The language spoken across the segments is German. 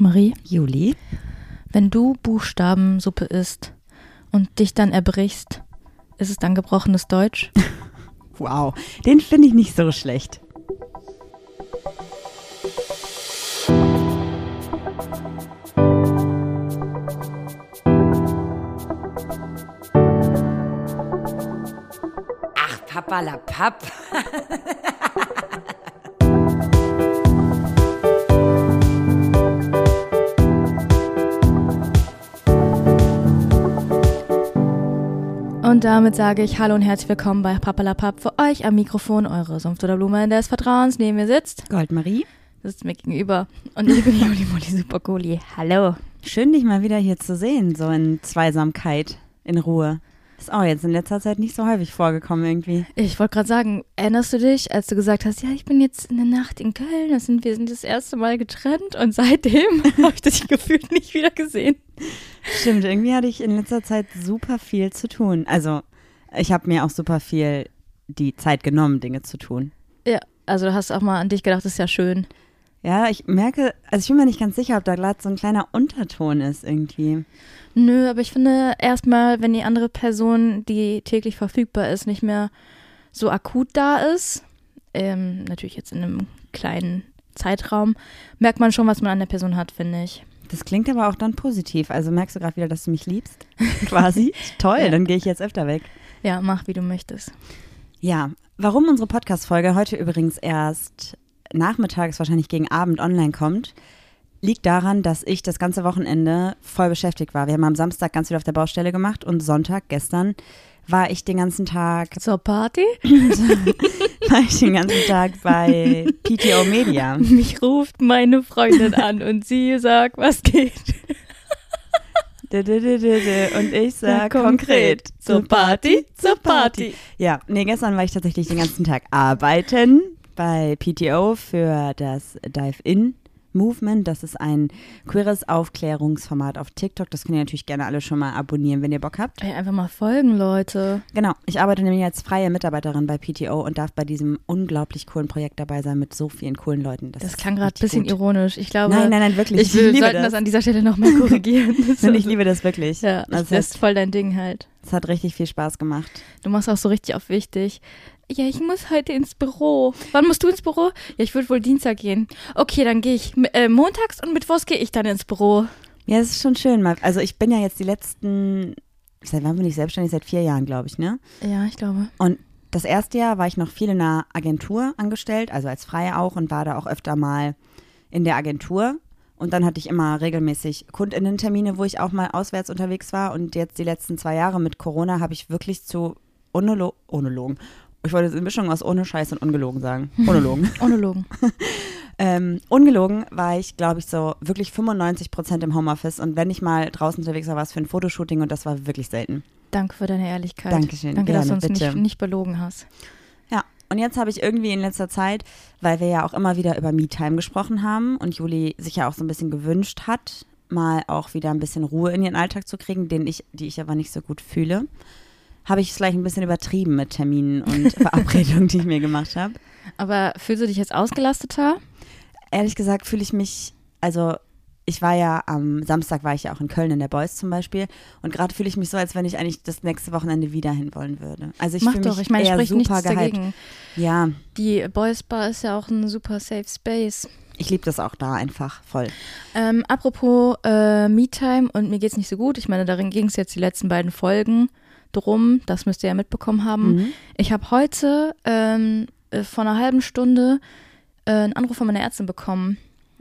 Marie, Juli. wenn du Buchstabensuppe isst und dich dann erbrichst, ist es dann gebrochenes Deutsch? Wow, den finde ich nicht so schlecht. Ach, Papa la Papp. Und damit sage ich Hallo und herzlich willkommen bei Papalapap für euch am Mikrofon, eure Sumpf oder Blume des Vertrauens. Neben mir sitzt, Goldmarie, sitzt mir gegenüber und ich bin Juli Molly Supergoli. Hallo. schön dich mal wieder hier zu sehen, so in Zweisamkeit, in Ruhe. Ist auch jetzt in letzter Zeit nicht so häufig vorgekommen irgendwie. Ich wollte gerade sagen, erinnerst du dich, als du gesagt hast, ja, ich bin jetzt in der Nacht in Köln, das sind, wir sind das erste Mal getrennt und seitdem habe ich dich gefühlt nicht wieder gesehen. Stimmt, irgendwie hatte ich in letzter Zeit super viel zu tun. Also, ich habe mir auch super viel die Zeit genommen, Dinge zu tun. Ja, also du hast auch mal an dich gedacht, das ist ja schön. Ja, ich merke, also ich bin mir nicht ganz sicher, ob da gerade so ein kleiner Unterton ist irgendwie. Nö, aber ich finde erstmal, wenn die andere Person, die täglich verfügbar ist, nicht mehr so akut da ist, ähm, natürlich jetzt in einem kleinen Zeitraum, merkt man schon, was man an der Person hat, finde ich. Das klingt aber auch dann positiv. Also merkst du gerade wieder, dass du mich liebst? Quasi. Toll, Ja. dann gehe ich jetzt öfter weg. Ja, mach wie du möchtest. Ja, warum unsere Podcast-Folge heute übrigens erst nachmittags, wahrscheinlich gegen Abend online kommt, liegt daran, dass ich das ganze Wochenende voll beschäftigt war. Wir haben am Samstag ganz viel auf der Baustelle gemacht und Sonntag, gestern, war ich den ganzen Tag, Zur Party? war ich den ganzen Tag bei PTO Media. Mich ruft meine Freundin an und sie sagt, was geht. Und ich sag Ja, konkret, Zur Party, zur Party. Ja, nee, gestern war ich tatsächlich den ganzen Tag arbeiten bei PTO für das Dive-In Movement. Das ist ein queeres Aufklärungsformat auf TikTok. Das könnt ihr natürlich gerne alle schon mal abonnieren, wenn ihr Bock habt. Ey, einfach mal folgen, Leute. Genau, ich arbeite nämlich als freie Mitarbeiterin bei PTO und darf bei diesem unglaublich coolen Projekt dabei sein mit so vielen coolen Leuten. Das ist klang gerade ein bisschen gut. ironisch. Ich glaube, Nein, nein, nein, wirklich. ich will, liebe sollten das. das. an dieser Stelle nochmal korrigieren. Das Und ich liebe das wirklich. Ja, das, das ist voll dein Ding halt. das hat richtig viel Spaß gemacht. Du machst auch so richtig auf wichtig. Ja, ich muss heute ins Büro. Wann musst du ins Büro? Ja, ich würde wohl Dienstag gehen. Okay, dann gehe ich. Äh, montags und mittwochs gehe ich dann ins Büro. Ja, es ist schon schön. Also ich bin ja jetzt die letzten, seit wann bin ich selbstständig? Seit vier Jahren, glaube ich, ne? Ja, ich glaube. Und das erste Jahr war ich noch viel in einer Agentur angestellt, also als Freie auch und war da auch öfter mal in der Agentur. Und dann hatte ich immer regelmäßig Kundinnen-Termine, wo ich auch mal auswärts unterwegs war. Und jetzt die letzten zwei Jahre mit Corona habe ich wirklich zu Onolo Onologen. Ich wollte eine Mischung aus ohne Scheiß und ungelogen sagen. Onologen. Onologen. ähm, ungelogen war ich, glaube ich, so wirklich 95 Prozent im Homeoffice. Und wenn ich mal draußen unterwegs war, war es für ein Fotoshooting und das war wirklich selten. Danke für deine Ehrlichkeit. Dankeschön, Danke, dass du gerne, uns nicht, nicht belogen hast. Ja, und jetzt habe ich irgendwie in letzter Zeit, weil wir ja auch immer wieder über Me-Time gesprochen haben und Juli sich ja auch so ein bisschen gewünscht hat, mal auch wieder ein bisschen Ruhe in ihren Alltag zu kriegen, den ich, die ich aber nicht so gut fühle, habe ich es vielleicht ein bisschen übertrieben mit Terminen und Verabredungen, die ich mir gemacht habe. Aber fühlst du dich jetzt ausgelasteter? Ehrlich gesagt fühle ich mich, also ich war ja am Samstag war ich ja auch in Köln in der Boys zum Beispiel und gerade fühle ich mich so, als wenn ich eigentlich das nächste Wochenende wieder hin wollen würde. Also ich fühle mich ich meine, eher super gehypt. Ja, Die Boys Bar ist ja auch ein super safe Space. ich liebe das auch da einfach voll. Ähm, apropos äh, Me-Time und mir geht's nicht so gut. Ich meine, darin ging es jetzt die letzten beiden Folgen drum. Das müsst ihr ja mitbekommen haben. Mhm. Ich habe heute ähm, äh, vor einer halben Stunde äh, einen Anruf von meiner Ärztin bekommen.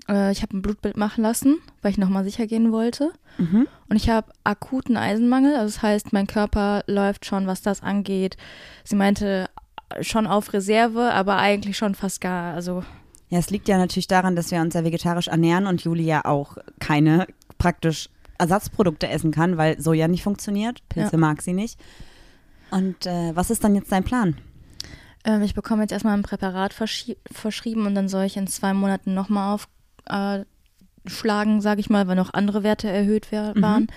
Äh, ich habe ein Blutbild machen lassen, weil ich nochmal sicher gehen wollte. Mhm. Und ich habe akuten Eisenmangel. Also das heißt, mein Körper läuft schon, was das angeht. Sie meinte äh, schon auf Reserve, aber eigentlich schon fast gar. Also Ja, es liegt ja natürlich daran, dass wir uns ja vegetarisch ernähren und Juli ja auch keine praktisch Ersatzprodukte essen kann, weil Soja nicht funktioniert. Pilze Ja. mag sie nicht. Und äh, was ist dann jetzt dein Plan? Ähm, ich bekomme jetzt erstmal ein Präparat verschrieben und dann soll ich in zwei Monaten nochmal aufschlagen, äh, sage ich mal, weil noch andere Werte erhöht Mhm. waren.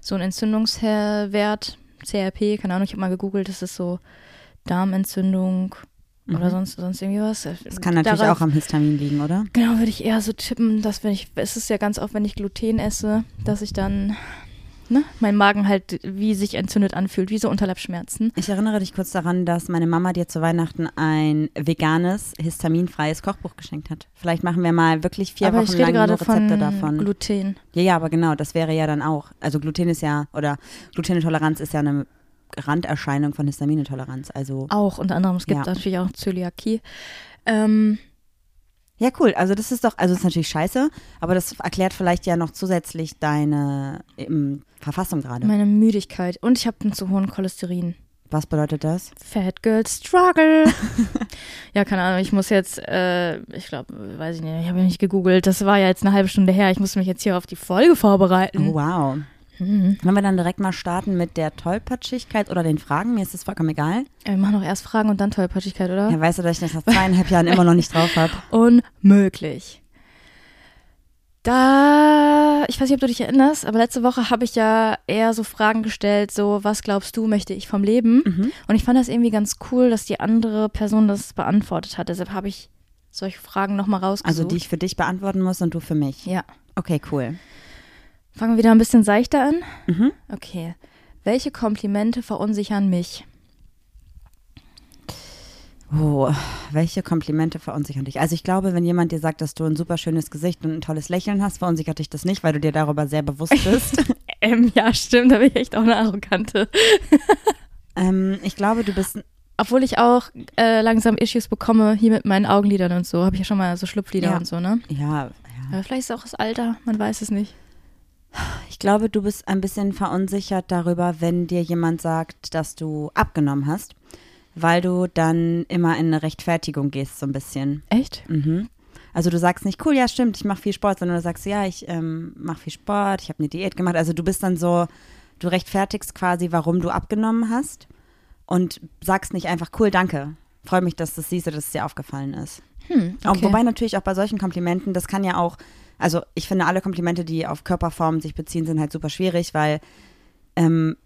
So ein Entzündungswert, CRP, keine Ahnung, ich habe mal gegoogelt, das ist so Darmentzündung, oder sonst, sonst irgendwie was. Mhm. Das kann natürlich Darauf- auch am Histamin liegen, oder? Genau, würde ich eher so tippen, dass wenn ich, es ist ja ganz oft, wenn ich Gluten esse, dass ich dann, ne, mein Magen halt wie sich entzündet anfühlt, wie so Unterleibsschmerzen. Ich erinnere dich kurz daran, dass meine Mama dir zu Weihnachten ein veganes, histaminfreies Kochbuch geschenkt hat. Vielleicht machen wir mal wirklich vier Aber Wochen lang gerade nur Rezepte von davon. Gluten. Ja, ja, aber genau, das wäre ja dann auch. Also Gluten ist ja, oder Glutenintoleranz ist ja eine Randerscheinung von Histaminintoleranz. Also, Auch unter anderem, es gibt Ja. natürlich auch Zöliakie. Ähm, ja, cool. Also das ist doch, also das ist natürlich scheiße, aber das erklärt vielleicht ja noch zusätzlich deine ähm, Verfassung gerade. meine Müdigkeit und ich habe einen zu hohen Cholesterin. Was bedeutet das? Fat Girl Struggle. ja, keine Ahnung, ich muss jetzt, äh, ich glaube, weiß ich nicht, ich habe ja nicht gegoogelt. Das war ja jetzt eine halbe Stunde her. Ich musste mich jetzt hier auf die Folge vorbereiten. Oh, wow. Mhm. Wollen wir dann direkt mal starten mit der Tollpatschigkeit oder den Fragen? Mir ist das vollkommen egal. Äh, Wir machen doch erst Fragen und dann Tollpatschigkeit, oder? Ja, weißt du, dass ich das nach zweieinhalb Jahren immer noch nicht drauf habe? Unmöglich. Da, ich weiß nicht, ob du dich erinnerst, aber letzte Woche habe ich ja eher so Fragen gestellt, so, was glaubst du, möchte ich vom Leben? Mhm. Und ich fand das irgendwie ganz cool, dass die andere Person das beantwortet hat. Deshalb habe ich solche Fragen nochmal rausgesucht. Also die ich für dich beantworten muss und du für mich. Ja. Okay, cool. Fangen wir wieder ein bisschen seichter an. Mhm. Okay. Welche Komplimente verunsichern mich? Oh, welche Komplimente verunsichern dich? Also ich glaube, wenn jemand dir sagt, dass du ein super schönes Gesicht und ein tolles Lächeln hast, verunsichert dich das nicht, weil du dir darüber sehr bewusst bist. Ähm, ja, stimmt, da bin ich echt auch eine Arrogante. ähm, ich glaube, du bist Obwohl ich auch äh, langsam Issues bekomme, hier mit meinen Augenlidern und so. Habe ich ja schon mal so Schlupflider Ja. und so, ne? ja, ja. Aber vielleicht ist es auch das Alter, man weiß es nicht. Ich glaube, du bist ein bisschen verunsichert darüber, wenn dir jemand sagt, dass du abgenommen hast, weil du dann immer in eine Rechtfertigung gehst, so ein bisschen. Echt? Mhm. Also du sagst nicht, cool, ja stimmt, ich mache viel Sport, sondern du sagst, ja, ich ähm, mache viel Sport, ich habe eine Diät gemacht. Also du bist dann so, du rechtfertigst quasi, warum du abgenommen hast und sagst nicht einfach, cool, danke. Freue mich, dass du das siehst oder dass es dir aufgefallen ist. Hm, okay. wobei natürlich auch bei solchen Komplimenten, das kann ja auch, also ich finde alle Komplimente, die auf Körperformen sich beziehen, sind halt super schwierig, weil ähm,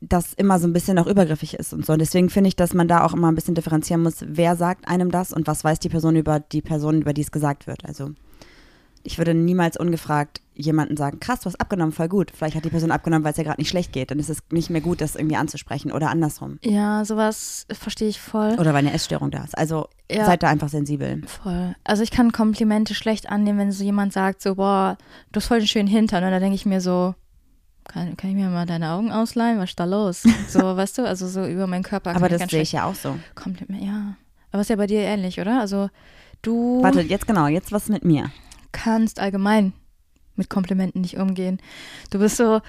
das immer so ein bisschen auch übergriffig ist und so. Und deswegen finde ich, dass man da auch immer ein bisschen differenzieren muss, wer sagt einem das und was weiß die Person über die Person, über die es gesagt wird. Also ich würde niemals ungefragt jemanden sagen, krass, du hast abgenommen, voll gut. Vielleicht hat die Person abgenommen, weil es ihr gerade nicht schlecht geht. Dann ist es nicht mehr gut, das irgendwie anzusprechen oder andersrum. Ja, sowas verstehe ich voll. Oder weil eine Essstörung da ist. Also Ja. seid da einfach sensibel. Voll. Also ich kann Komplimente schlecht annehmen, wenn so jemand sagt, so, boah, du hast voll einen schönen Hintern. Und da denke ich mir so, kann, kann ich mir mal deine Augen ausleihen? Was ist da los? So, weißt du, also so über meinen Körper. Aber das sehe ich ja auch so. Kompliment, ja. Aber ist ja bei dir ähnlich, oder? Also du Warte, jetzt genau, jetzt was mit mir. kannst allgemein mit Komplimenten nicht umgehen. Du bist so,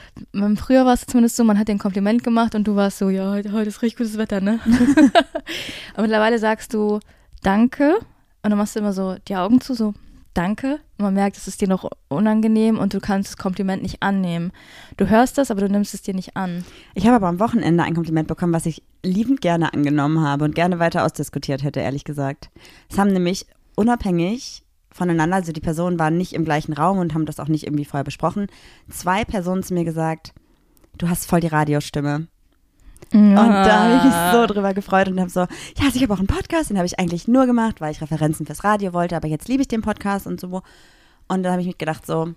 früher war es zumindest so, man hat dir ein Kompliment gemacht und du warst so, ja, heute, heute ist richtig gutes Wetter, ne? Aber mittlerweile sagst du Danke und dann machst du immer so die Augen zu, so Danke. Und man merkt, es ist dir noch unangenehm und du kannst das Kompliment nicht annehmen. Du hörst das, aber du nimmst es dir nicht an. Ich habe aber am Wochenende ein Kompliment bekommen, was ich liebend gerne angenommen habe und gerne weiter ausdiskutiert hätte, ehrlich gesagt. Es haben nämlich unabhängig voneinander, also die Personen waren nicht im gleichen Raum und haben das auch nicht irgendwie vorher besprochen, zwei Personen zu mir gesagt, du hast voll die Radiostimme. Und da habe ich mich so drüber gefreut und habe so, ja, also ich habe auch einen Podcast, den habe ich eigentlich nur gemacht, weil ich Referenzen fürs Radio wollte, aber jetzt liebe ich den Podcast und so. Und da habe ich mir gedacht, so,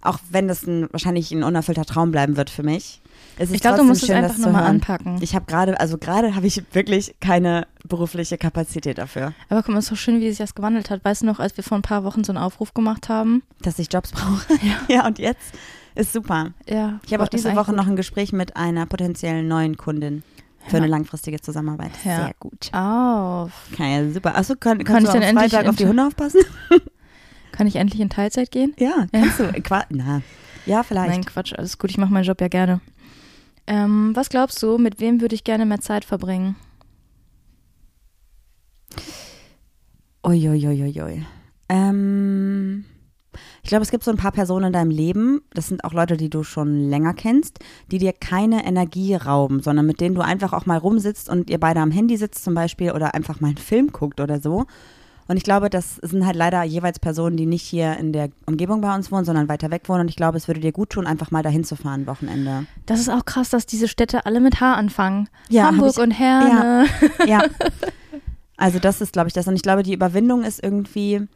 auch wenn das ein, wahrscheinlich ein unerfüllter Traum bleiben wird für mich, Ich glaube, du musst es schön, einfach das zu nochmal anpacken. Ich habe gerade, also gerade habe ich wirklich keine berufliche Kapazität dafür, Aber guck mal, es ist so schön, wie sich das gewandelt hat. Weißt du noch, als wir vor ein paar Wochen so einen Aufruf gemacht haben? dass ich Jobs brauche. Ja, und jetzt ist super. Ja. Ich habe auch diese Woche gut. noch ein Gespräch mit einer potenziellen neuen Kundin für Ja. eine langfristige Zusammenarbeit. Ja. Sehr gut. auf. Okay, super. Achso, kann, Kann ich du dann endlich Freitag auf die Hunde aufpassen? Kann ich endlich in Teilzeit gehen? Ja, kannst du. Qua na, ja, vielleicht. Nein, Quatsch, alles gut, ich mache meinen Job ja gerne. Ähm, was glaubst du, mit wem würde ich gerne mehr Zeit verbringen? Uiuiuiui. Ähm, ich glaube, es gibt so ein paar Personen in deinem Leben, das sind auch Leute, die du schon länger kennst, die dir keine Energie rauben, sondern mit denen du einfach auch mal rumsitzt und ihr beide am Handy sitzt zum Beispiel oder einfach mal einen Film guckt oder so. Und ich glaube, das sind halt leider jeweils Personen, die nicht hier in der Umgebung bei uns wohnen, sondern weiter weg wohnen. Und ich glaube, es würde dir gut tun, einfach mal dahin zu fahren, Wochenende. Das ist auch krass, dass diese Städte alle mit H anfangen. Ja, Hamburg ich- und Herne. Ja. Also das ist, glaube ich, das. Und ich glaube, die Überwindung ist irgendwie,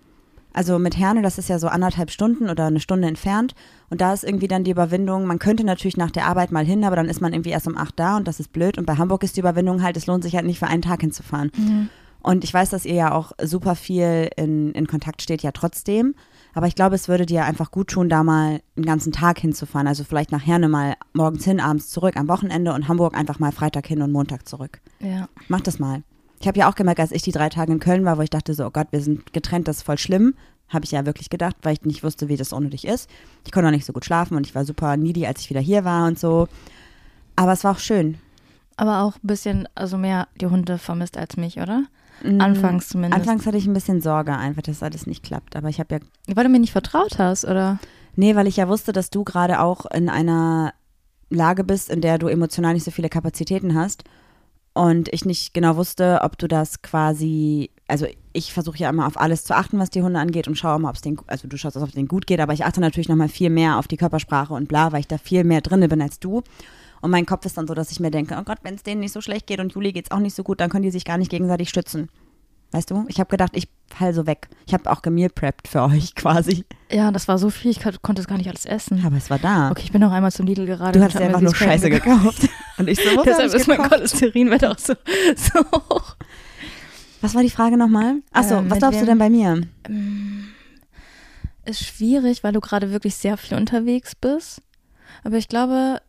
also mit Herne, das ist ja so anderthalb Stunden oder eine Stunde entfernt. Und da ist irgendwie dann die Überwindung, man könnte natürlich nach der Arbeit mal hin, aber dann ist man irgendwie erst um acht da und das ist blöd. Und bei Hamburg ist die Überwindung halt, es lohnt sich halt nicht für einen Tag hinzufahren. Und ich weiß, dass ihr ja auch super viel in, in Kontakt steht, ja trotzdem. Aber ich glaube, es würde dir einfach gut tun, da mal einen ganzen Tag hinzufahren. Also vielleicht nach Herne mal morgens hin, abends zurück am Wochenende und Hamburg einfach mal Freitag hin und Montag zurück. Ja. Mach das mal. Ich habe ja auch gemerkt, als ich die drei Tage in Köln war, wo ich dachte so, oh Gott, wir sind getrennt, das ist voll schlimm. Habe ich ja wirklich gedacht, weil ich nicht wusste, wie das ohne dich ist. Ich konnte auch nicht so gut schlafen und ich war super needy, als ich wieder hier war und so. Aber es war auch schön. Aber auch ein bisschen, also mehr die Hunde vermisst als mich, oder? Mm, Anfangs zumindest. Anfangs hatte ich ein bisschen Sorge einfach, dass alles nicht klappt. Aber ich habe ja Weil du mir nicht vertraut hast, oder? Nee, weil ich ja wusste, dass du gerade auch in einer Lage bist, in der du emotional nicht so viele Kapazitäten hast. Und ich nicht genau wusste, ob du das quasi, also ich versuche ja immer auf alles zu achten, was die Hunde angeht und schaue immer, ob es denen, also du schaust, ob es denen gut geht, aber ich achte natürlich nochmal viel mehr auf die Körpersprache und bla, weil ich da viel mehr drinne bin als du. Und mein Kopf ist dann so, dass ich mir denke, oh Gott, wenn es denen nicht so schlecht geht und Juli geht es auch nicht so gut, dann können die sich gar nicht gegenseitig stützen. Weißt du? Ich habe gedacht, ich fall so weg. Ich habe auch gemeal prepped für euch quasi. Ja, das war so viel, ich kon- konnte es gar nicht alles essen. Aber es war da. Okay, ich bin auch einmal zum Lidl gerade. Du hast mir einfach nur Scheiße gekauft. Und ich so, Deshalb ist mein? Cholesterinwert auch so, so hoch. Was war die Frage nochmal? Achso, Ähm, was glaubst du denn bei mir? Ist schwierig, weil du gerade wirklich sehr viel unterwegs bist. Aber ich glaube,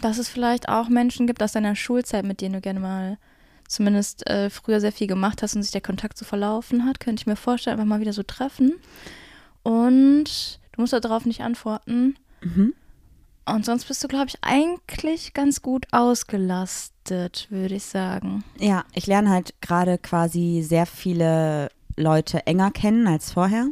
dass es vielleicht auch Menschen gibt aus deiner Schulzeit, mit denen du gerne mal zumindest äh, früher sehr viel gemacht hast und sich der Kontakt so verlaufen hat. Könnte ich mir vorstellen, einfach mal wieder so treffen. Und du musst darauf nicht antworten. Mhm. Und sonst bist du, glaube ich, eigentlich ganz gut ausgelastet, würde ich sagen. Ja, ich lerne halt gerade quasi sehr viele Leute enger kennen als vorher.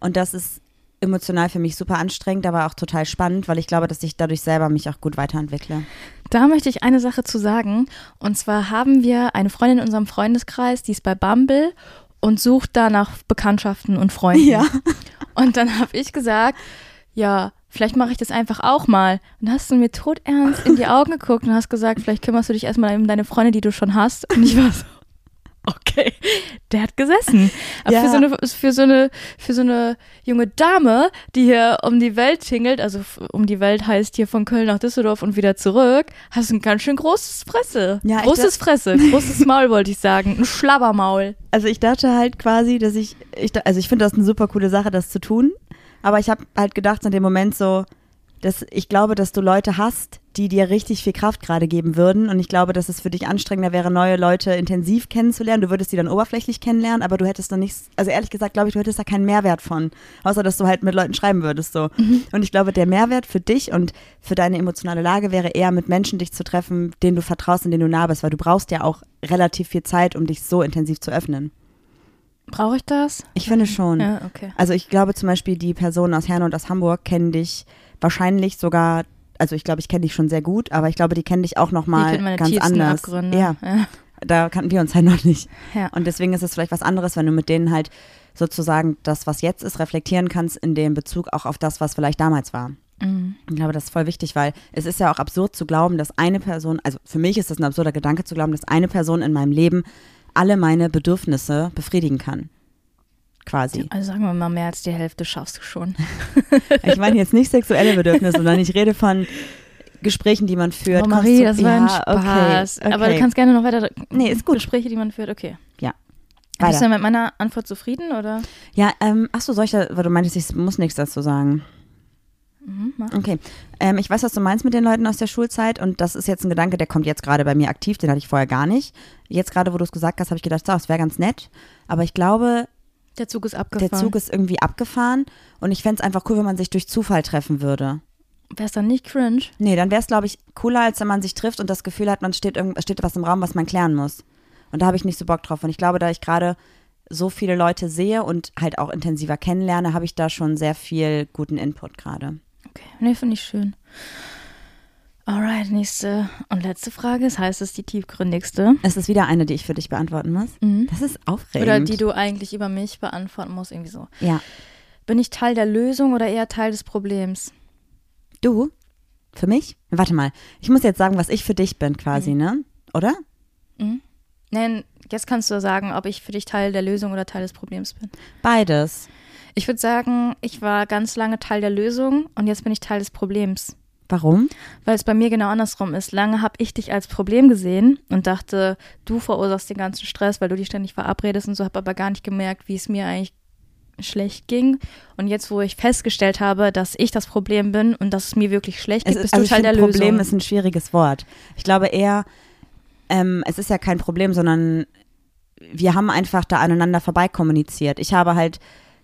Und das ist emotional für mich super anstrengend, aber auch total spannend, weil ich glaube, dass ich dadurch selber mich auch gut weiterentwickle. Da möchte ich eine Sache zu sagen. Und zwar haben wir eine Freundin in unserem Freundeskreis, die ist bei Bumble und sucht da nach Bekanntschaften und Freunden. Ja. Und dann habe ich gesagt, ja, vielleicht mache ich das einfach auch mal. Und hast du mir todernst in die Augen geguckt und hast gesagt, vielleicht kümmerst du dich erstmal um deine Freunde, die du schon hast. Und ich war so, okay, der hat gesessen. Aber Ja. für, so eine, für, so eine, für so eine junge Dame, die hier um die Welt tingelt, also um die Welt heißt hier von Köln nach Düsseldorf und wieder zurück, hast du ein ganz schön großes Fresse. Ja, großes Fresse, großes Maul wollte ich sagen, ein Schlabbermaul. Also ich dachte halt quasi, dass ich, ich also ich finde das eine super coole Sache, das zu tun. Aber ich habe halt gedacht in dem Moment so, dass ich glaube, dass du Leute hast, die dir richtig viel Kraft gerade geben würden. Und ich glaube, dass es für dich anstrengender wäre, neue Leute intensiv kennenzulernen. Du würdest die dann oberflächlich kennenlernen, aber du hättest dann nichts, also ehrlich gesagt, glaube ich, du hättest da keinen Mehrwert von. Außer, dass du halt mit Leuten schreiben würdest, so. Und ich glaube, der Mehrwert für dich und für deine emotionale Lage wäre eher mit Menschen dich zu treffen, denen du vertraust und denen du nah bist, weil du brauchst ja auch relativ viel Zeit, um dich so intensiv zu öffnen. Brauche ich das? Ich finde schon. Ja, okay. Also ich glaube zum Beispiel, die Personen aus Herne und aus Hamburg kennen dich wahrscheinlich sogar, also ich glaube, ich kenne dich schon sehr gut, aber ich glaube, die kennen dich auch nochmal ganz tiefsten anders. Abgründe. Ja, ja. da kannten wir uns halt noch nicht. Ja. Und deswegen ist es vielleicht was anderes, wenn du mit denen halt sozusagen das, was jetzt ist, reflektieren kannst in dem Bezug auch auf das, was vielleicht damals war. Mhm. Ich glaube, das ist voll wichtig, weil es ist ja auch absurd zu glauben, dass eine Person, also für mich ist das ein absurder Gedanke zu glauben, dass eine Person in meinem Leben alle meine Bedürfnisse befriedigen kann. Quasi. Also sagen wir mal, mehr als die Hälfte schaffst du schon. Ich meine jetzt nicht sexuelle Bedürfnisse, sondern ich rede von Gesprächen, die man führt. Oh Marie, das war ein Ja, Spaß. Okay, okay. Aber du kannst gerne noch weiter. Nee, ist gut. Gespräche, die man führt, okay. Ja. Bist Weiter. du mit meiner Antwort zufrieden oder? Ja, ähm, ach so, soll ich da, weil du meintest, ich muss nichts dazu sagen. Mhm. Okay. Ähm, ich weiß, was du meinst mit den Leuten aus der Schulzeit und das ist jetzt ein Gedanke, der kommt jetzt gerade bei mir aktiv, den hatte ich vorher gar nicht. Jetzt gerade, wo du es gesagt hast, habe ich gedacht, so, das wäre ganz nett. Aber ich glaube, Der Zug ist abgefahren. der Zug ist irgendwie abgefahren und ich fände es einfach cool, wenn man sich durch Zufall treffen würde. Wäre es dann nicht cringe? Nee, dann wäre es, glaube ich, cooler, als wenn man sich trifft und das Gefühl hat, man steht, steht was im Raum, was man klären muss. Und da habe ich nicht so Bock drauf. Und ich glaube, da ich gerade so viele Leute sehe und halt auch intensiver kennenlerne, habe ich da schon sehr viel guten Input gerade. Okay, nee, finde ich schön. Alright, nächste und letzte Frage. Das heißt, es ist die tiefgründigste. Es ist wieder eine, die ich für dich beantworten muss. Mhm. Das ist aufregend. Oder die du eigentlich über mich beantworten musst, irgendwie so. Ja. Bin ich Teil der Lösung oder eher Teil des Problems? Du? Für mich? Warte mal. Ich muss jetzt sagen, was ich für dich bin quasi, ne? Oder? Mhm. Nein, Jetzt kannst du sagen, ob ich für dich Teil der Lösung oder Teil des Problems bin. Beides. Ich würde sagen, ich war ganz lange Teil der Lösung und jetzt bin ich Teil des Problems. Warum? Weil es bei mir genau andersrum ist. Lange habe ich dich als Problem gesehen und dachte, du verursachst den ganzen Stress, weil du dich ständig verabredest und so, habe aber gar nicht gemerkt, wie es mir eigentlich schlecht ging. Und jetzt, wo ich festgestellt habe, dass ich das Problem bin und dass es mir wirklich schlecht geht, bist ist, also du Teil der finde, Lösung. Problem ist ein schwieriges Wort. Ich glaube eher, ähm, es ist ja kein Problem, sondern wir haben einfach da aneinander vorbei kommuniziert. Ich habe halt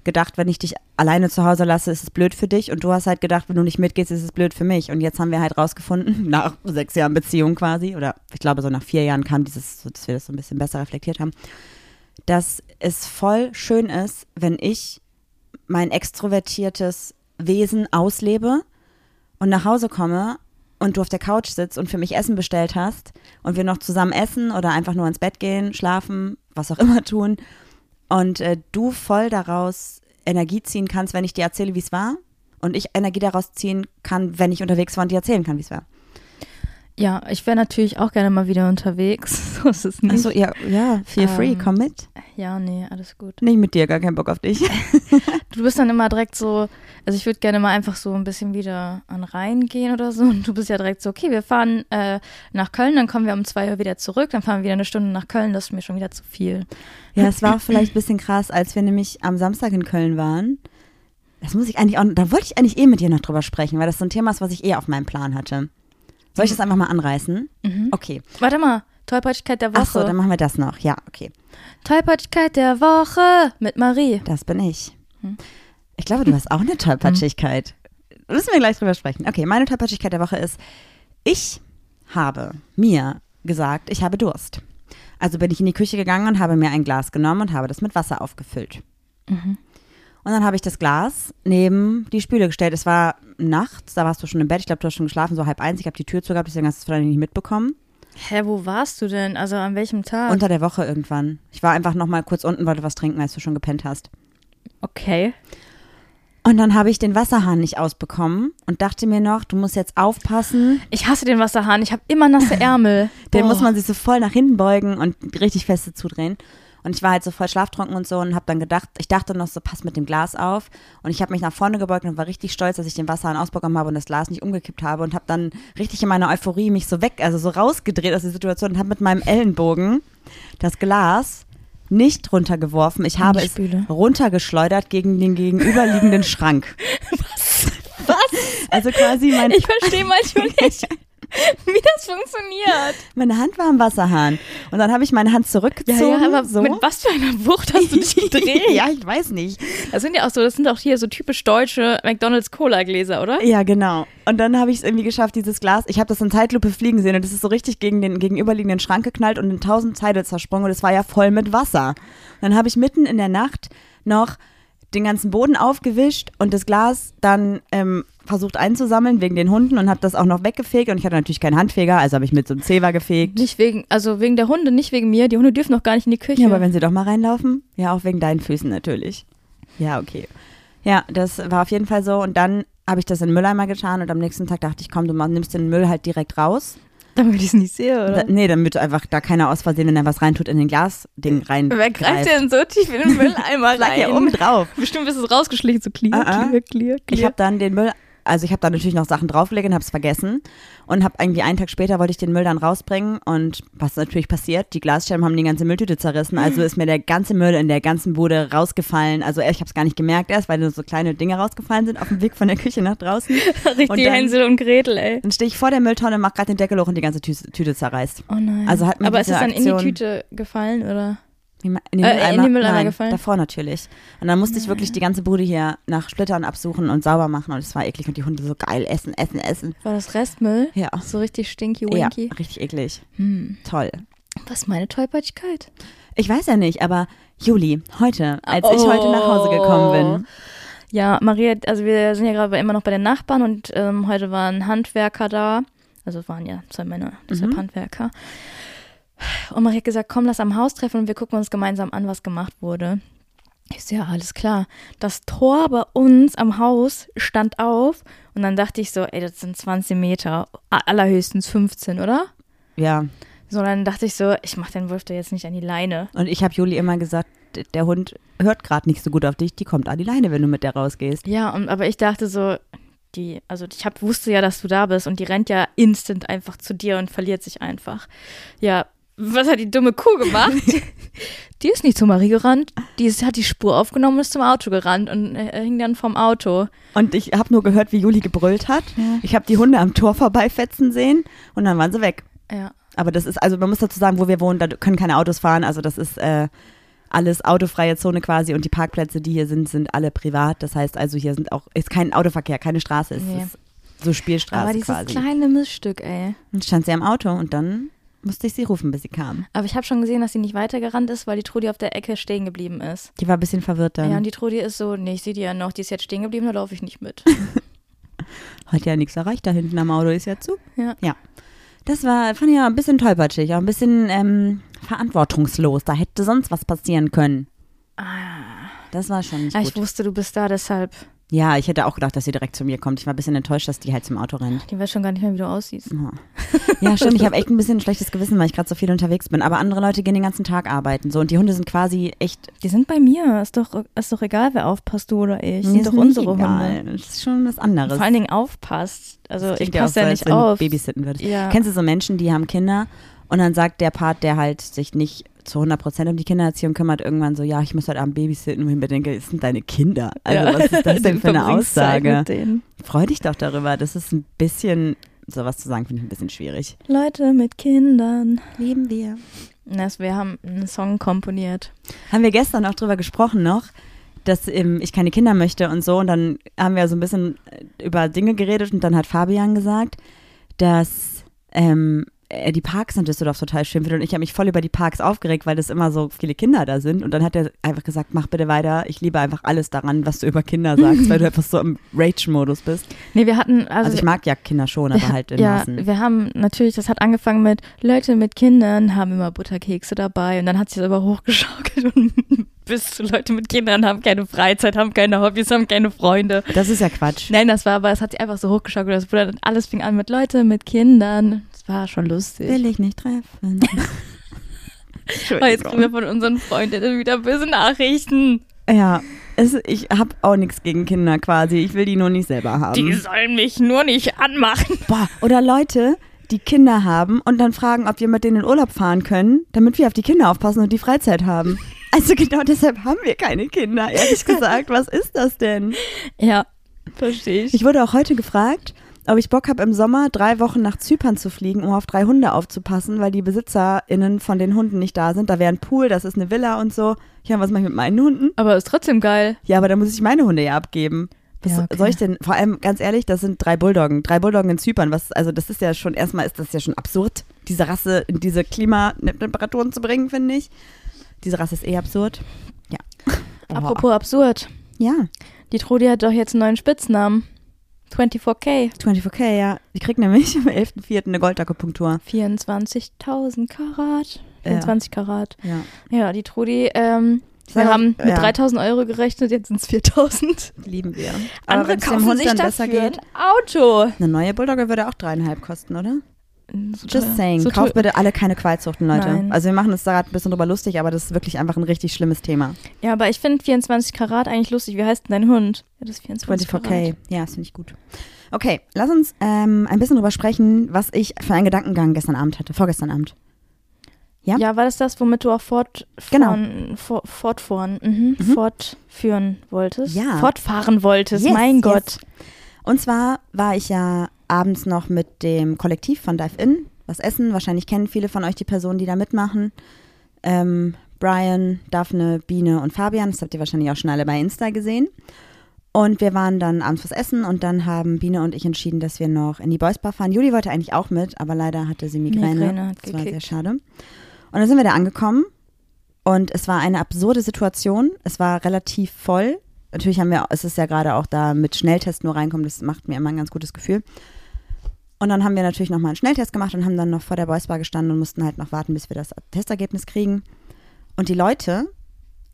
gedacht, wenn ich dich alleine zu Hause lasse, ist es blöd für dich. Und du hast halt gedacht, wenn du nicht mitgehst, ist es blöd für mich. Und jetzt haben wir halt rausgefunden, nach sechs Jahren Beziehung quasi, oder ich glaube so nach vier Jahren kam dieses, dass wir das so ein bisschen besser reflektiert haben, dass es voll schön ist, wenn ich mein extrovertiertes Wesen auslebe und nach Hause komme und du auf der Couch sitzt und für mich Essen bestellt hast und wir noch zusammen essen oder einfach nur ins Bett gehen, schlafen, was auch immer tun und äh, du voll daraus Energie ziehen kannst, wenn ich dir erzähle, wie es war und ich Energie daraus ziehen kann, wenn ich unterwegs war und dir erzählen kann, wie es war. Ja, ich wäre natürlich auch gerne mal wieder unterwegs. So ist es nicht. Achso, ja, ja, feel free, Ähm, komm mit. Ja, nee, alles gut. Nicht mit dir, gar keinen Bock auf dich. Du bist dann immer direkt so, also ich würde gerne mal einfach so ein bisschen wieder an Rhein gehen oder so. Und du bist ja direkt so, okay, wir fahren äh, nach Köln, dann kommen wir um zwei Uhr wieder zurück, dann fahren wir wieder eine Stunde nach Köln, das ist mir schon wieder zu viel. Ja, es war auch vielleicht ein bisschen krass, als wir nämlich am Samstag in Köln waren. Das muss ich eigentlich auch, da wollte ich eigentlich eh mit dir noch drüber sprechen, weil das so ein Thema ist, was ich eh auf meinem Plan hatte. Soll ich das einfach mal anreißen? Mhm. Okay. Warte mal, Tollpatschigkeit der Woche. Ach so, dann machen wir das noch. Ja, okay. Tollpatschigkeit der Woche mit Marie. Das bin ich. Hm. Ich glaube, du hast auch eine Tollpatschigkeit. Müssen wir gleich drüber sprechen. Okay, meine Tollpatschigkeit der Woche ist, ich habe mir gesagt, ich habe Durst. Also bin ich in die Küche gegangen und habe mir ein Glas genommen und habe das mit Wasser aufgefüllt. Mhm. Und dann habe ich das Glas neben die Spüle gestellt. Es war nachts, da warst du schon im Bett. Ich glaube, du hast schon geschlafen, so halb eins. Ich habe die Tür zugehabt, deswegen hast du es vielleicht nicht mitbekommen. Hä, wo warst du denn? Also an welchem Tag? Unter der Woche irgendwann. Ich war einfach noch mal kurz unten, wollte was trinken, als du schon gepennt hast. okay. Und dann habe ich den Wasserhahn nicht ausbekommen und dachte mir noch, du musst jetzt aufpassen. Ich hasse den Wasserhahn, ich habe immer nasse Ärmel. Den Boah. muss man sich so voll nach hinten beugen und richtig feste zudrehen. Und ich war halt so voll schlaftrunken und so und habe dann gedacht, ich dachte noch so, pass mit dem Glas auf. Und ich habe mich nach vorne gebeugt und war richtig stolz, dass ich den Wasserhahn ausbekommen habe und das Glas nicht umgekippt habe und habe dann richtig in meiner Euphorie mich so weg, also so rausgedreht aus der Situation und habe mit meinem Ellenbogen das Glas nicht runtergeworfen. Ich habe es runtergeschleudert gegen den gegenüberliegenden Schrank. Was? Was? Also quasi mein, Ich verstehe manchmal nicht, wie das funktioniert. meine Hand war am Wasserhahn. Und dann habe ich meine Hand zurückgezogen. aber so. mit was für einer Wucht hast du dich gedreht? ja, ich weiß nicht. Das sind ja auch so, das sind auch hier so typisch deutsche McDonalds Cola Gläser, oder? Ja, genau. Und dann habe ich es irgendwie geschafft, dieses Glas, ich habe das in Zeitlupe fliegen sehen und es ist so richtig gegen den gegenüberliegenden Schrank geknallt und in tausend Teile zersprungen und es war ja voll mit Wasser. Und dann habe ich mitten in der Nacht noch den ganzen Boden aufgewischt und das Glas dann ähm, versucht einzusammeln wegen den Hunden und habe das auch noch weggefegt und ich hatte natürlich keinen Handfeger, also habe ich mit so einem Zewa gefegt. Nicht wegen, also wegen der Hunde, nicht wegen mir. Die Hunde dürfen noch gar nicht in die Küche. Ja, aber wenn sie doch mal reinlaufen, ja, auch wegen deinen Füßen natürlich. Ja, okay. Ja, das war auf jeden Fall so. Und dann habe ich das in den Mülleimer getan und am nächsten Tag dachte ich, komm, du nimmst den Müll halt direkt raus. Damit ich es nicht sehe, oder? Da, nee, damit einfach da keiner aus Versehen, wenn er was reintut, in den Glasding rein. Wer greift denn so tief in den Mülleimer rein? hier oben drauf. Bestimmt ist es rausgeschlichen, so clear, Ah, ah. clear, clear, clear. Ich habe dann den Müll, also ich habe da natürlich noch Sachen draufgelegt und habe es vergessen und habe irgendwie einen Tag später wollte ich den Müll dann rausbringen und was natürlich passiert, die Glasscherben haben die ganze Mülltüte zerrissen, also ist mir der ganze Müll in der ganzen Bude rausgefallen. Also ich habe es gar nicht gemerkt erst, weil nur so kleine Dinge rausgefallen sind auf dem Weg von der Küche nach draußen. Richtig und dann- Hänsel und Gretel, ey. Dann stehe ich vor der Mülltonne, mach gerade den Deckel hoch und die ganze Tü Tüte zerreißt. Oh nein. Also hat mir Aber ist es dann in die Aktion- Tüte gefallen, oder? Ma- In den Äh, in Mülleimer? den Mülleimer Nein, gefallen? davor natürlich. Und dann musste ich wirklich die ganze Bude hier nach Splittern absuchen und sauber machen und es war eklig und die Hunde so geil essen, essen, essen. War das Restmüll? Ja. So richtig stinky Ja, winky? richtig eklig. Hm. Toll. Was ist meine Tollpatschigkeit? Ich weiß ja nicht, aber Juli, heute, als ich heute nach Hause gekommen bin, Ja, Maria, also wir sind ja gerade immer noch bei den Nachbarn und ähm, heute waren Handwerker da. Also es waren ja zwei Männer, deshalb Mhm. Handwerker. Und Maria hat gesagt, komm, lass am Haus treffen und wir gucken uns gemeinsam an, was gemacht wurde. Ich so, ja, alles klar. Das Tor bei uns am Haus stand auf und dann dachte ich so, ey, das sind 20 Meter, allerhöchstens 15, oder? ja, So, dann dachte ich so, ich mach den Wolf da jetzt nicht an die Leine. Und ich habe Juli immer gesagt, der Hund hört gerade nicht so gut auf dich, die kommt an die Leine, wenn du mit der rausgehst. Ja, und, aber ich dachte so, die, also ich hab, wusste ja, dass du da bist und die rennt ja instant einfach zu dir und verliert sich einfach. Ja, was hat die dumme Kuh gemacht? die ist nicht zu Marie gerannt, die ist, hat die Spur aufgenommen und ist zum Auto gerannt und äh, hing dann vom Auto. Und ich habe nur gehört, wie Juli gebrüllt hat. Ja. Ich habe die Hunde am Tor vorbeifetzen sehen und dann waren sie weg. Ja. Aber das ist, also man muss dazu sagen, wo wir wohnen, da können keine Autos fahren. Also das ist äh, alles autofreie Zone quasi und die Parkplätze, die hier sind, sind alle privat. Das heißt also, hier sind auch, ist kein Autoverkehr, keine Straße, es Nee. ist so Spielstraße Aber dieses quasi. kleine Missstück, ey. Und stand sie am Auto und dann musste ich sie rufen, bis sie kam. Aber ich habe schon gesehen, dass sie nicht weitergerannt ist, weil die Trudi auf der Ecke stehen geblieben ist. Die war ein bisschen verwirrt dann. Ja, und die Trudi ist so, nee, ich sehe die ja noch, die ist jetzt stehen geblieben, da laufe ich nicht mit. Hat ja nichts erreicht, da hinten am Auto ist ja zu. Ja. Ja. Das war, fand ich ja ein bisschen tollpatschig, auch ein bisschen ähm, verantwortungslos. Da hätte sonst was passieren können. Das war schon nicht Ah, gut. ich wusste, du bist da, deshalb. Ja, ich hätte auch gedacht, dass sie direkt zu mir kommt. Ich war ein bisschen enttäuscht, dass die halt zum Auto rennt. Die weiß schon gar nicht mehr, wie du aussiehst. Ja, stimmt. Ich habe echt ein bisschen ein schlechtes Gewissen, weil ich gerade so viel unterwegs bin. Aber andere Leute gehen den ganzen Tag arbeiten. So und die Hunde sind quasi echt. Die sind bei mir. Ist doch, ist doch egal, wer aufpasst, du oder ich. Sind ist doch unsere egal. Hunde. Das ist schon was anderes. Vor allen Dingen aufpasst. Also ich ja passe ja als nicht wenn du auf. babysitten würdest. Ja. Kennst du so Menschen, die haben Kinder und dann sagt der Part, der halt sich nicht zu 100 Prozent um die Kindererziehung kümmert, irgendwann so, ja, ich muss heute Abend babysitten, wo ich mir denke, es sind deine Kinder. Also Ja. was ist das denn für eine Zeit Aussage? Freu dich doch darüber. Das ist ein bisschen, sowas zu sagen, finde ich ein bisschen schwierig. Leute mit Kindern. Lieben wir. Das, wir haben einen Song komponiert. Haben wir gestern auch drüber gesprochen noch, dass ähm, ich keine Kinder möchte und so. Und dann haben wir so ein bisschen äh, über Dinge geredet und dann hat Fabian gesagt, dass ähm, er die Parks in Düsseldorf total schön findet. Und ich habe mich voll über die Parks aufgeregt, weil das immer so viele Kinder da sind. Und dann hat er einfach gesagt, mach bitte weiter. Ich liebe einfach alles daran, was du über Kinder sagst, weil du einfach so im Rage-Modus bist. Nee, wir hatten, also, Also, ich mag ja Kinder schon, aber halt in ja, Maßen. wir haben natürlich, das hat angefangen mit, Leute mit Kindern haben immer Butterkekse dabei und dann hat sich das aber hochgeschaukelt und bis zu Leute mit Kindern haben keine Freizeit, haben keine Hobbys, haben keine Freunde. Das ist ja Quatsch. Nein, das war aber, es hat sich einfach so hochgeschaukelt, das wurde alles fing an mit Leute mit Kindern. Das war schon lustig. Will ich nicht treffen. Oh, jetzt kriegen wir von unseren Freundinnen wieder böse Nachrichten. Ja, es, ich habe auch nichts gegen Kinder quasi. Ich will die nur nicht selber haben. Die sollen mich nur nicht anmachen. Boah, oder Leute, die Kinder haben und dann fragen, ob wir mit denen in Urlaub fahren können, damit wir auf die Kinder aufpassen und die Freizeit haben. Also genau deshalb haben wir keine Kinder, ehrlich gesagt. Was ist das denn? Ja, verstehe ich. Ich wurde auch heute gefragt, ob ich Bock habe, im Sommer drei Wochen nach Zypern zu fliegen, um auf drei Hunde aufzupassen, weil die BesitzerInnen von den Hunden nicht da sind. Da wäre ein Pool, das ist eine Villa und so. Ja, was mache ich mit meinen Hunden? Aber ist trotzdem geil. Ja, aber da muss ich meine Hunde ja abgeben. Was Ja, okay. soll ich denn, vor allem ganz ehrlich, das sind drei Bulldoggen. Drei Bulldoggen in Zypern. Was, also das ist ja schon, erstmal ist das ja schon absurd, diese Rasse in diese Klimatemperaturen zu bringen, finde ich. Diese Rasse ist eh absurd. Ja. Apropos absurd. Ja, Die Trudi hat doch jetzt einen neuen Spitznamen. 24K. 24K, ja. Die kriegt nämlich am 11.04. eine Goldakupunktur. 24.000 Karat. Ja. 24 Karat. Ja. Ja, die Trudi, ähm, wir haben mit ja. 3.000 Euro gerechnet, jetzt sind es 4.000. Lieben wir. Andere kaufen sich dann dafür besser geht. ein Auto. Eine neue Bulldogge würde auch dreieinhalb kosten, oder? So Just teuer. saying. So Kauft bitte alle keine Qualzuchten, Leute. Nein. Also wir machen uns da gerade ein bisschen drüber lustig, aber das ist wirklich einfach ein richtig schlimmes Thema. Ja, aber ich finde 24 Karat eigentlich lustig. Wie heißt denn dein Hund? Ja, das ist 24 24K. Karat. Ja, das finde ich gut. Okay, lass uns ähm, ein bisschen drüber sprechen, was ich für einen Gedankengang gestern Abend hatte, vorgestern Abend. Ja? Ja, war das das, womit du auch fortfahren, Genau. for, fortfahren, mhm, Mhm. fortführen wolltest? Ja. Fortfahren wolltest, Yes, mein yes. Und zwar war ich ja abends noch mit dem Kollektiv von Dive In was essen. Wahrscheinlich kennen viele von euch die Personen, die da mitmachen. Ähm, Brian, Daphne, Biene und Fabian. Das habt ihr wahrscheinlich auch schon alle bei Insta gesehen. Und wir waren dann abends was essen und dann haben Biene und ich entschieden, dass wir noch in die Boys Bar fahren. Juli wollte eigentlich auch mit, aber leider hatte sie Migräne. Migräne hat das war sehr schade. Und dann sind wir da angekommen und es war eine absurde Situation. Es war relativ voll. Natürlich haben wir, es ist ja gerade auch da mit Schnelltest nur reinkommen, das macht mir immer ein ganz gutes Gefühl. Und dann haben wir natürlich nochmal einen Schnelltest gemacht und haben dann noch vor der Boys Bar gestanden und mussten halt noch warten, bis wir das Testergebnis kriegen. Und die Leute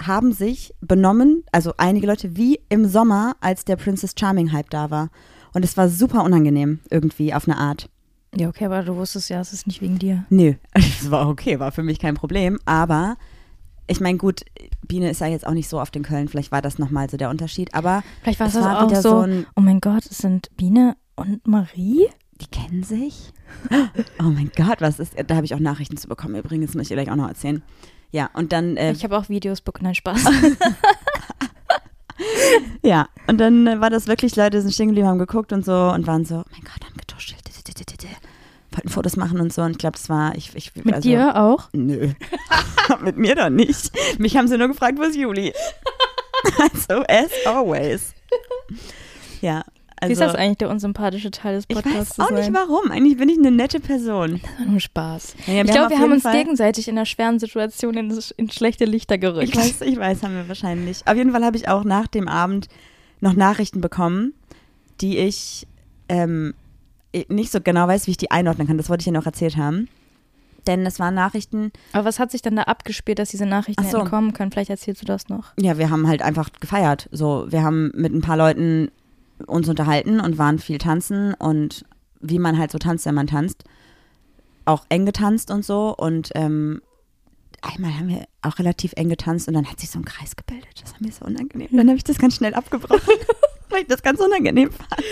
haben sich benommen, also einige Leute, wie im Sommer, als der Princess Charming Hype da war. Und es war super unangenehm, irgendwie, auf eine Art. Ja, okay, aber du wusstest ja, es ist nicht wegen dir. Nö, es war okay, war für mich kein Problem. Aber ich meine, gut, Biene ist ja jetzt auch nicht so oft in Köln. Vielleicht war das nochmal so der Unterschied. Aber Vielleicht war es war auch wieder so, so ein- oh mein Gott, es sind Biene und Marie? die kennen sich. Oh mein Gott, was ist. Da habe ich auch Nachrichten zu bekommen. Übrigens, muss ich gleich auch noch erzählen. Ja, und dann. Äh, Ich habe auch Videos bekommen, nein, Spaß. Ja, und dann äh, war das wirklich, Leute sind stehen geblieben, haben geguckt und so und waren so, oh mein Gott, haben getuschelt, wollten Fotos machen und so. Und ich glaube, das war, ich, ich Mit also, dir auch? Nö, mit mir doch nicht. Mich haben sie nur gefragt, wo ist Juli? also, as always. Ja, also. Wie ist das eigentlich der unsympathische Teil des ich Podcasts weiß auch nicht warum. Eigentlich bin ich eine nette Person. Das war nur Spaß. Ja, ich glaube, wir haben uns Fall- gegenseitig in einer schweren Situation in, in schlechte Lichter gerückt. Ich weiß, ich weiß, haben wir wahrscheinlich. Auf jeden Fall habe ich auch nach dem Abend noch Nachrichten bekommen, die ich ähm, nicht so genau weiß, wie ich die einordnen kann. Das wollte ich ja noch erzählt haben. Denn es waren Nachrichten, Aber was hat sich dann da abgespielt, dass diese Nachrichten Ach so. kommen können? Vielleicht erzählst du das noch. ja, wir haben halt einfach gefeiert. So, wir haben mit ein paar Leuten uns unterhalten und waren viel tanzen und wie man halt so tanzt, wenn man tanzt. Auch eng getanzt und so. Und ähm, einmal haben wir auch relativ eng getanzt und dann hat sich so ein Kreis gebildet. Das war mir so unangenehm. Dann habe ich das ganz schnell abgebrochen, weil ich das ganz unangenehm fand.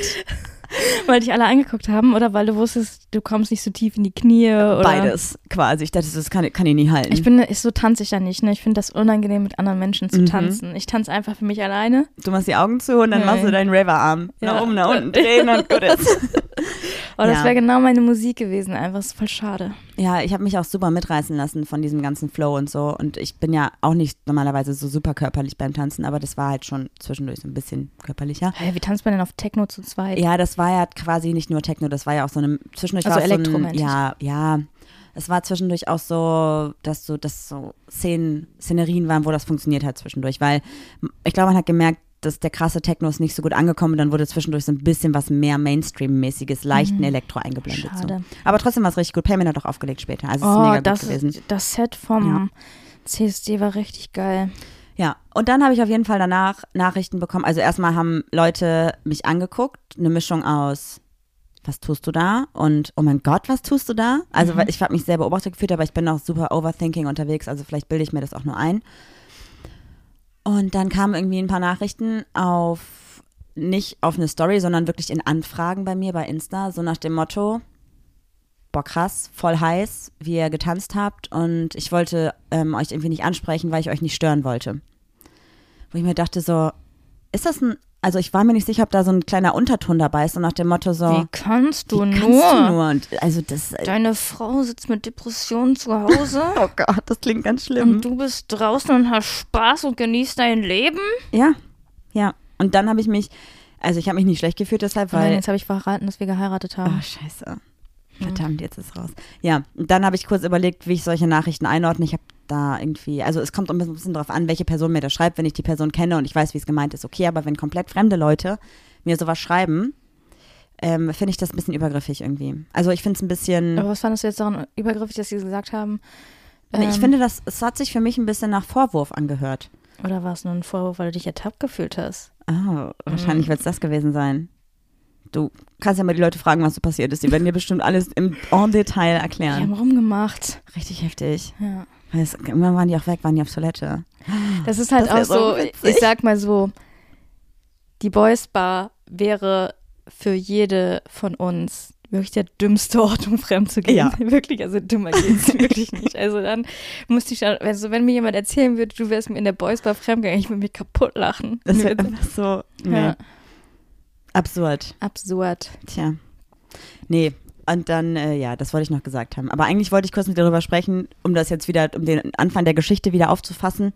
Weil dich alle angeguckt haben oder weil du wusstest, du kommst nicht so tief in die Knie? Oder? Beides quasi. Ich dachte, das kann, kann ich nie halten. Ich bin, ich, so tanze ich ja nicht. Ne? Ich finde das unangenehm, mit anderen Menschen zu Mhm. tanzen. Ich tanze einfach für mich alleine. du machst die Augen zu und dann Nee. machst du deinen Raver-Arm Ja. nach oben, nach unten drehen und gut ist. Aber das Ja. wäre genau meine Musik gewesen. Einfach ist voll schade. Ja, ich habe mich auch super mitreißen lassen von diesem ganzen Flow und so. Und ich bin ja auch nicht normalerweise so super körperlich beim Tanzen, aber das war halt schon zwischendurch so ein bisschen körperlicher. Hey, wie tanzt man denn auf Techno zu zweit? Ja, das war ja quasi nicht nur Techno, das war ja auch so eine zwischendurch Also war es Elektro, so ein, ja, ja. Es war zwischendurch auch so, dass so, dass so Szenen, Szenerien waren, wo das funktioniert hat zwischendurch, weil ich glaube, man hat gemerkt, dass der krasse Techno ist nicht so gut angekommen dann wurde zwischendurch so ein bisschen was mehr Mainstream-mäßiges, leichten Elektro eingeblendet. So. Mhm. Aber trotzdem war es richtig gut. Payment hat auch aufgelegt später. Also es ist Oh, mega das, gut gewesen. das Set vom CSD war richtig geil. Ja, und dann habe ich auf jeden Fall danach Nachrichten bekommen. Also erstmal haben Leute mich angeguckt, eine Mischung aus, was tust du da? Und oh mein Gott, was tust du da? Also Mhm. weil ich habe mich sehr beobachtet gefühlt, aber ich bin auch super overthinking unterwegs, also vielleicht bilde ich mir das auch nur ein. Und dann kamen irgendwie ein paar Nachrichten auf, nicht auf eine Story, sondern wirklich in Anfragen bei mir bei Insta, so nach dem Motto, boah krass, voll heiß, wie ihr getanzt habt und ich wollte ähm, euch irgendwie nicht ansprechen, weil ich euch nicht stören wollte. Wo ich mir dachte so, ist das ein, also ich war mir nicht sicher, ob da so ein kleiner Unterton dabei ist, so nach dem Motto so, Wie kannst du wie nur? kannst du nur? Und also das, Deine Frau sitzt mit Depressionen zu Hause oh Gott, das klingt ganz schlimm. und du bist draußen und hast Spaß und genießt dein Leben. Ja, ja. Und dann habe ich mich, also ich habe mich nicht schlecht gefühlt deshalb, Nein, weil, jetzt habe ich verraten, dass wir geheiratet haben. oh scheiße, verdammt, jetzt ist raus. Ja, und dann habe ich kurz überlegt, wie ich solche Nachrichten einordne. Ich habe da irgendwie, also es kommt ein bisschen, drauf an, welche Person mir das schreibt. Wenn ich die Person kenne und ich weiß, wie es gemeint ist, okay, aber wenn komplett fremde Leute mir sowas schreiben, ähm, finde ich das ein bisschen übergriffig irgendwie. Also ich finde es ein bisschen, Aber was fandest du jetzt daran übergriffig, dass sie gesagt haben? Nee, ich ähm, finde, das, es hat sich für mich ein bisschen nach Vorwurf angehört. Oder war es nur ein Vorwurf, weil du dich ertappt gefühlt hast? Oh, wahrscheinlich wird es das gewesen sein. Du kannst ja mal die Leute fragen, was so passiert ist. Die werden dir bestimmt alles im en Detail Die haben erklären. rumgemacht. Richtig heftig. Ja. Weil es, irgendwann waren die auch weg, waren die auf Toilette. Das ist halt Das auch so witzig. ich sag mal so, die Boys Bar wäre für jede von uns wirklich der dümmste Ort, um fremd zu gehen. Ja. Wirklich, also dümmer geht's wirklich nicht. Also dann musste ich, dann- also wenn mir jemand erzählen würde, du wärst mir in der Boys Bar fremdgegangen, ich würde mich kaputt lachen. Das würde- einfach so nee, ja, absurd. absurd. Tja. Nee. Und dann, äh, ja, das wollte ich noch gesagt haben. Aber eigentlich wollte ich kurz mit dir darüber sprechen, um das jetzt wieder, um den Anfang der Geschichte wieder aufzufassen.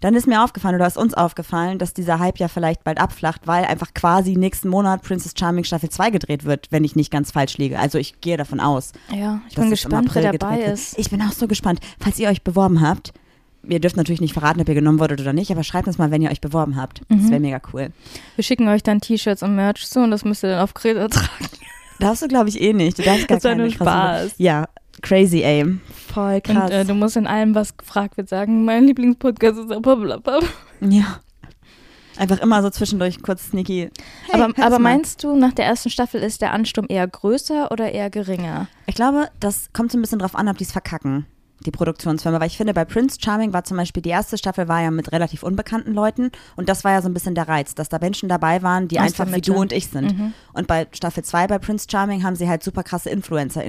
Dann ist mir aufgefallen, oder ist uns aufgefallen, dass dieser Hype ja vielleicht bald abflacht, weil einfach quasi nächsten Monat Princess Charming Staffel 2 gedreht wird, wenn ich nicht ganz falsch liege. Also ich gehe davon aus. Ja, ich bin gespannt, wer dabei ist. Ich bin auch so gespannt. Falls ihr euch beworben habt, ihr dürft natürlich nicht verraten, ob ihr genommen wurdet oder nicht, aber schreibt uns mal, wenn ihr euch beworben habt. Das Mhm. wäre mega cool. Wir schicken euch dann T-Shirts und Merch zu und das müsst ihr dann auf Kreta tragen. Darfst du, glaube ich, eh nicht. Du darfst gar Das keine nur Spaß. Ja, crazy, ey. Voll krass. Und äh, du musst in allem, was gefragt wird, sagen, mein Lieblingspodcast ist blablabla. ja. Einfach immer so zwischendurch kurz sneaky. Hey, aber aber meinst du, nach der ersten Staffel ist der Ansturm eher größer oder eher geringer? Ich glaube, das kommt so ein bisschen drauf an, ob die es verkacken, die Produktionsfirma. Weil ich finde, bei Prince Charming war zum Beispiel, die erste Staffel war ja mit relativ unbekannten Leuten und das war ja so ein bisschen der Reiz, dass da Menschen dabei waren, die Aus einfach wie du und ich sind. Mhm. Und bei Staffel 2 bei Prince Charming haben sie halt super krasse Influencer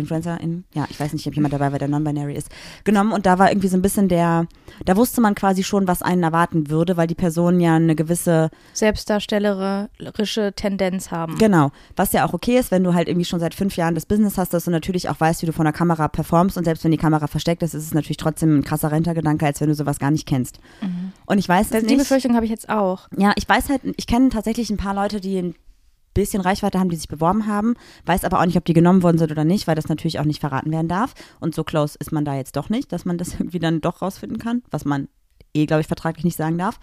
in Influencer in, ja, ich weiß nicht, ob jemand dabei war, der non-binary ist, genommen und da war irgendwie so ein bisschen der, da wusste man quasi schon, was einen erwarten würde, weil die Personen ja eine gewisse Selbstdarstellerische Tendenz haben. Genau, was ja auch okay ist, wenn du halt irgendwie schon seit fünf Jahren das Business hast, dass du natürlich auch weißt, wie du vor der Kamera performst und selbst wenn die Kamera versteckt ist, ist es natürlich trotzdem ein krasser Rentergedanke, als wenn du sowas gar nicht kennst. Und ich weiß es Das, die nicht. Befürchtung habe ich jetzt auch. Ja, ich weiß halt, ich kenne tatsächlich ein paar Leute, die ein bisschen Reichweite haben, die sich beworben haben, weiß aber auch nicht, ob die genommen worden sind oder nicht, weil das natürlich auch nicht verraten werden darf. Und so close ist man da jetzt doch nicht, dass man das irgendwie dann doch rausfinden kann, was man eh, glaube ich, vertraglich nicht sagen darf.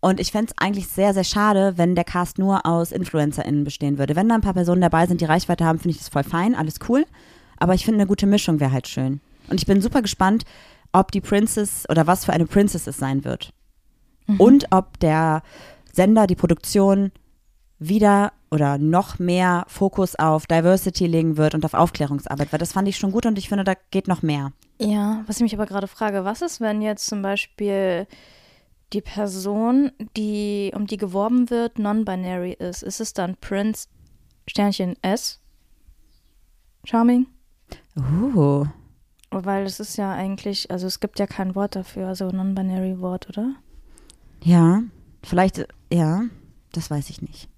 Und ich fände es eigentlich sehr, sehr schade, wenn der Cast nur aus InfluencerInnen bestehen würde. Wenn da ein paar Personen dabei sind, die Reichweite haben, finde ich das voll fein, alles cool. Aber ich finde, eine gute Mischung wäre halt schön. Und ich bin super gespannt, ob die Princess oder was für eine Princess es sein wird. Und ob der Sender, die Produktion wieder oder noch mehr Fokus auf Diversity legen wird und auf Aufklärungsarbeit, weil das fand ich schon gut und ich finde, da geht noch mehr. Ja, was ich mich aber gerade frage, was ist, wenn jetzt zum Beispiel die Person, die um die geworben wird, non-binary ist? Ist es dann Prince Sternchen S? Charming? Uh. Weil es ist ja eigentlich, also es gibt ja kein Wort dafür, also non-binary Wort, oder? Ja, vielleicht, ja, das weiß ich nicht.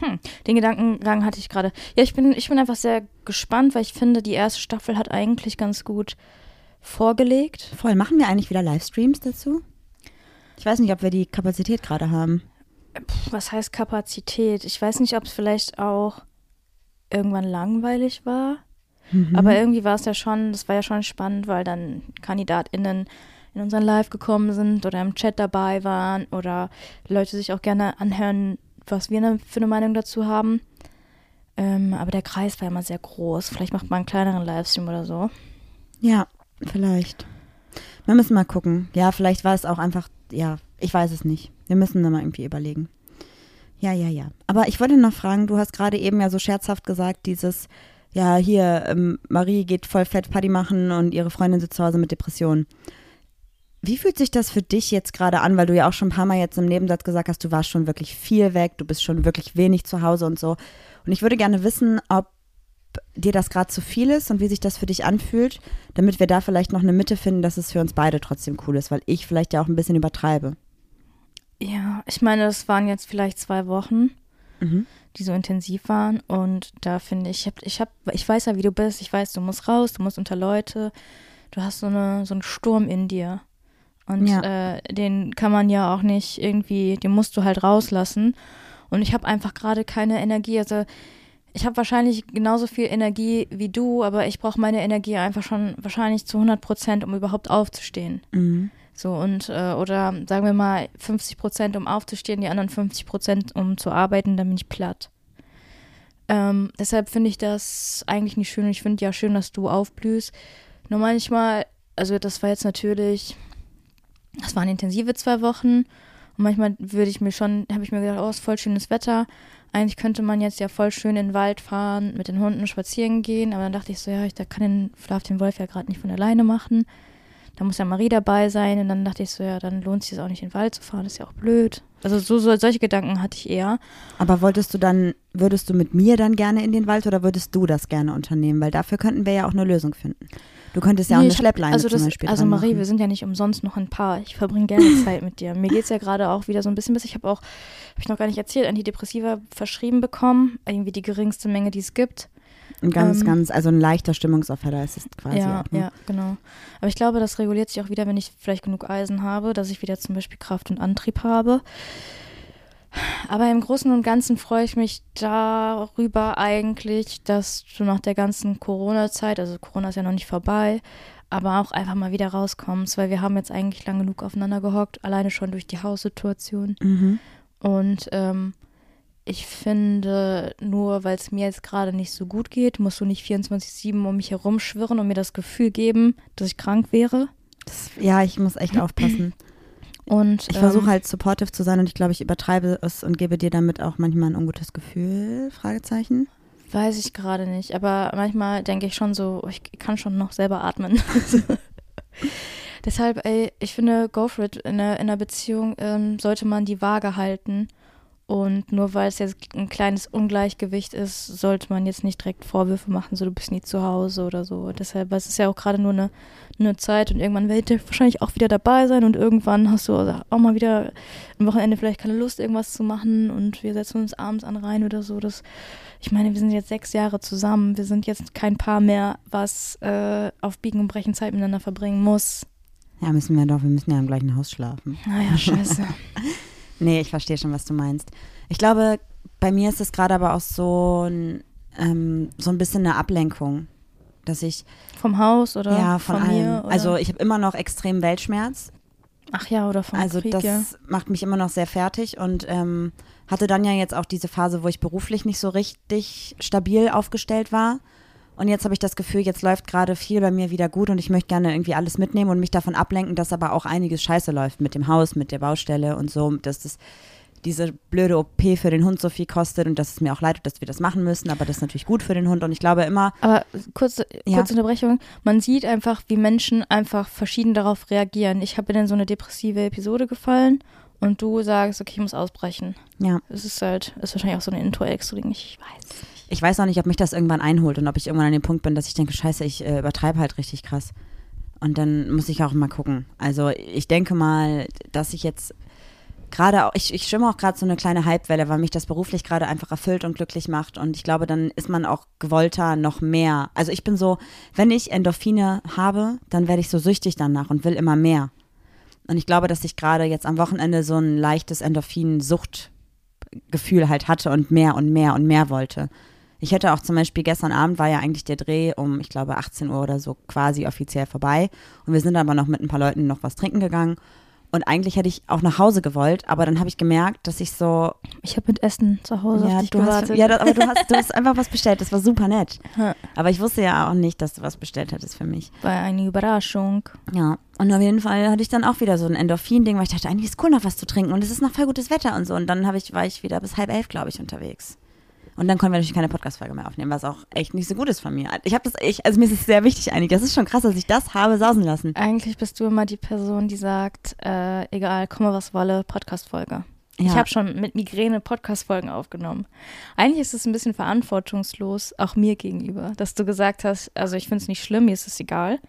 Hm, den Gedankengang hatte ich gerade. Ja, ich bin, ich bin einfach sehr gespannt, weil ich finde, die erste Staffel hat eigentlich ganz gut vorgelegt. Voll, machen wir eigentlich wieder Livestreams dazu? Ich weiß nicht, ob wir die Kapazität gerade haben. Puh, was heißt Kapazität? Ich weiß nicht, ob es vielleicht auch irgendwann langweilig war. Aber irgendwie war es ja schon, das war ja schon spannend, weil dann KandidatInnen in unseren Live gekommen sind oder im Chat dabei waren oder Leute sich auch gerne anhören, was wir ne, für eine Meinung dazu haben. Ähm, aber der Kreis war immer sehr groß. Vielleicht macht man einen kleineren Livestream oder so. Ja, vielleicht. Wir müssen mal gucken. Ja, vielleicht war es auch einfach, ja, ich weiß es nicht. Wir müssen da mal irgendwie überlegen. Ja, ja, ja. Aber ich wollte noch fragen, du hast gerade eben ja so scherzhaft gesagt, dieses, ja, hier, ähm, Marie geht voll fett Party machen und ihre Freundin sitzt zu Hause mit Depressionen. Wie fühlt sich das für dich jetzt gerade an, weil du ja auch schon ein paar Mal jetzt im Nebensatz gesagt hast, du warst schon wirklich viel weg, du bist schon wirklich wenig zu Hause und so. Und ich würde gerne wissen, ob dir das gerade zu viel ist und wie sich das für dich anfühlt, damit wir da vielleicht noch eine Mitte finden, dass es für uns beide trotzdem cool ist, weil ich vielleicht ja auch ein bisschen übertreibe. Ja, ich meine, das waren jetzt vielleicht zwei Wochen, Mhm. die so intensiv waren. Und da finde ich, ich, hab, ich, hab, ich weiß ja, wie du bist. Ich weiß, du musst raus, du musst unter Leute. Du hast so, eine, so einen Sturm in dir. Und Ja. äh, den kann man ja auch nicht irgendwie, den musst du halt rauslassen. Und ich habe einfach gerade keine Energie. Also ich habe wahrscheinlich genauso viel Energie wie du, aber ich brauche meine Energie einfach schon wahrscheinlich zu 100 Prozent, um überhaupt aufzustehen. Mhm. So und äh, oder sagen wir mal 50 Prozent, um aufzustehen, die anderen 50 Prozent, um zu arbeiten, dann bin ich platt. Ähm, deshalb finde ich das eigentlich nicht schön. Ich finde ja schön, dass du aufblühst. Nur manchmal, also das war jetzt natürlich, das waren intensive zwei Wochen. Und manchmal würde ich mir schon, habe ich mir gedacht, oh, ist voll schönes Wetter. Eigentlich könnte man jetzt ja voll schön in den Wald fahren, mit den Hunden spazieren gehen. Aber dann dachte ich so, ja, ich da kann den Schlaf den Wolf ja gerade nicht von alleine machen. Da muss ja Marie dabei sein. Und dann dachte ich so, ja, dann lohnt es sich auch nicht in den Wald zu fahren. Das ist ja auch blöd. Also so, so solche Gedanken hatte ich eher. Aber wolltest du dann, würdest du mit mir dann gerne in den Wald oder würdest du das gerne unternehmen? Weil dafür könnten wir ja auch eine Lösung finden. Du könntest ja auch Nee, eine ich hab- Schleppleine also zum das, Beispiel Also Marie, machen. wir sind ja nicht umsonst noch ein Paar. Ich verbringe gerne Zeit mit dir. Mir geht es ja gerade auch wieder so ein bisschen bis. Ich habe auch, habe ich noch gar nicht erzählt, Antidepressiva verschrieben bekommen. Irgendwie die geringste Menge, die es gibt. Ein ganz, ähm, ganz, also ein leichter Stimmungsaufheller ist es quasi ja, auch. Ne? ja, genau. Aber ich glaube, das reguliert sich auch wieder, wenn ich vielleicht genug Eisen habe, dass ich wieder zum Beispiel Kraft und Antrieb habe. Aber im Großen und Ganzen freue ich mich darüber eigentlich, dass du nach der ganzen Corona-Zeit, also Corona ist ja noch nicht vorbei, aber auch einfach mal wieder rauskommst, weil wir haben jetzt eigentlich lang genug aufeinander gehockt, alleine schon durch die Haussituation. Mhm. Und ähm, ich finde, nur weil es mir jetzt gerade nicht so gut geht, musst du nicht 24-7 um mich herumschwirren und mir das Gefühl geben, dass ich krank wäre. Das, ja, ich muss echt aufpassen. Und Ich versuche ähm, halt supportive zu sein und ich glaube, ich übertreibe es und gebe dir damit auch manchmal ein ungutes Gefühl, Fragezeichen. Weiß ich gerade nicht, aber manchmal denke ich schon so, ich kann schon noch selber atmen. Deshalb, ey, ich finde, go for it. In einer, in einer Beziehung ähm, sollte man die Waage halten. Und nur weil es jetzt ein kleines Ungleichgewicht ist, sollte man jetzt nicht direkt Vorwürfe machen, so du bist nie zu Hause oder so. Deshalb, weil es ist ja auch gerade nur eine, eine Zeit und irgendwann werdet ihr wahrscheinlich auch wieder dabei sein und irgendwann hast du auch mal wieder am Wochenende vielleicht keine Lust, irgendwas zu machen und wir setzen uns abends an rein oder so. Das, ich meine, wir sind jetzt sechs Jahre zusammen. Wir sind jetzt kein Paar mehr, was äh, auf Biegen und Brechen Zeit miteinander verbringen muss. Ja, müssen wir doch, wir müssen ja im gleichen Haus schlafen. Naja, scheiße. Nee, ich verstehe schon, was du meinst. Ich glaube, bei mir ist es gerade aber auch so ein, ähm, so ein bisschen eine Ablenkung, dass ich, Vom Haus oder ja, von, allem. mir? Also ich habe immer noch extrem Weltschmerz. Ach ja, oder vom Also Krieg, das ja. macht mich immer noch sehr fertig und ähm, hatte dann ja jetzt auch diese Phase, wo ich beruflich nicht so richtig stabil aufgestellt war. Und jetzt habe ich das Gefühl, jetzt läuft gerade viel bei mir wieder gut und ich möchte gerne irgendwie alles mitnehmen und mich davon ablenken, dass aber auch einiges scheiße läuft mit dem Haus, mit der Baustelle und so, dass das diese blöde OP für den Hund so viel kostet und dass es mir auch leid tut, dass wir das machen müssen, aber das ist natürlich gut für den Hund und ich glaube immer, Aber kurze, Ja. kurze Unterbrechung. Man sieht einfach, wie Menschen einfach verschieden darauf reagieren. Ich habe in so eine depressive Episode gefallen und du sagst, okay, ich muss ausbrechen. ja, Es ist halt, ist wahrscheinlich auch so ein Intro-Ex-Ding, ich weiß. Ich weiß auch nicht, ob mich das irgendwann einholt und ob ich irgendwann an dem Punkt bin, dass ich denke, scheiße, ich äh, übertreibe halt richtig krass. Und dann muss ich auch mal gucken. Also ich denke mal, dass ich jetzt gerade auch, ich, ich schwimme auch gerade so eine kleine Hypewelle, weil mich das beruflich gerade einfach erfüllt und glücklich macht. Und ich glaube, dann ist man auch gewollter noch mehr. Also ich bin so, wenn ich Endorphine habe, dann werde ich so süchtig danach und will immer mehr. Und ich glaube, dass ich gerade jetzt am Wochenende so ein leichtes Endorphin-Suchtgefühl halt hatte und mehr und mehr und mehr wollte. Ich hätte auch zum Beispiel gestern Abend war ja eigentlich der Dreh um, ich glaube, 18 Uhr oder so quasi offiziell vorbei. Und wir sind aber noch mit ein paar Leuten noch was trinken gegangen. Und eigentlich hätte ich auch nach Hause gewollt, aber dann habe ich gemerkt, dass ich so, Ich habe mit Essen zu Hause ja, auf dich du hast, gewartet. ja, das, aber du hast, du hast einfach was bestellt. Das war super nett. Aber ich wusste ja auch nicht, dass du was bestellt hättest für mich. War eine Überraschung. Ja, und auf jeden Fall hatte ich dann auch wieder so ein Endorphin-Ding, weil ich dachte, eigentlich ist cool, noch was zu trinken und es ist noch voll gutes Wetter und so. Und dann habe ich, war ich wieder bis halb elf, glaube ich, unterwegs. Und dann konnten wir natürlich keine Podcast-Folge mehr aufnehmen, was auch echt nicht so gut ist von mir. Ich habe das, ich, also mir ist es sehr wichtig eigentlich. Das ist schon krass, dass ich das habe sausen lassen. Eigentlich bist du immer die Person, die sagt, äh, egal, komme was wolle, Podcast-Folge. Ich Ja. habe schon mit Migräne Podcast-Folgen aufgenommen. Eigentlich ist es ein bisschen verantwortungslos, auch mir gegenüber, dass du gesagt hast, also ich finde es nicht schlimm, mir ist es egal.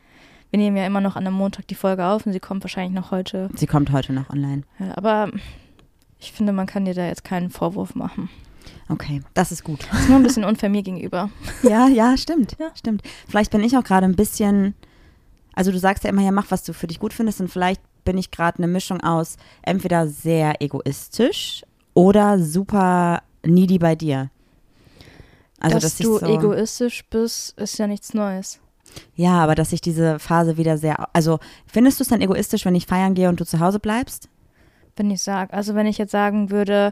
Wir nehmen ja immer noch an einem Montag die Folge auf und sie kommt wahrscheinlich noch heute. Sie kommt heute noch online. Ja, aber ich finde, man kann dir da jetzt keinen Vorwurf machen. Okay, das ist gut. Das ist nur ein bisschen unfair mir gegenüber. Ja, ja, stimmt. Ja. Stimmt. Vielleicht bin ich auch gerade ein bisschen, also du sagst ja immer, ja, mach, was du für dich gut findest und vielleicht bin ich gerade eine Mischung aus entweder sehr egoistisch oder super needy bei dir. Also, dass, dass, ich du so, egoistisch bist, ist ja nichts Neues. Ja, aber dass ich diese Phase wieder sehr, also findest du es dann egoistisch, wenn ich feiern gehe und du zu Hause bleibst? Wenn ich sag, also wenn ich jetzt sagen würde,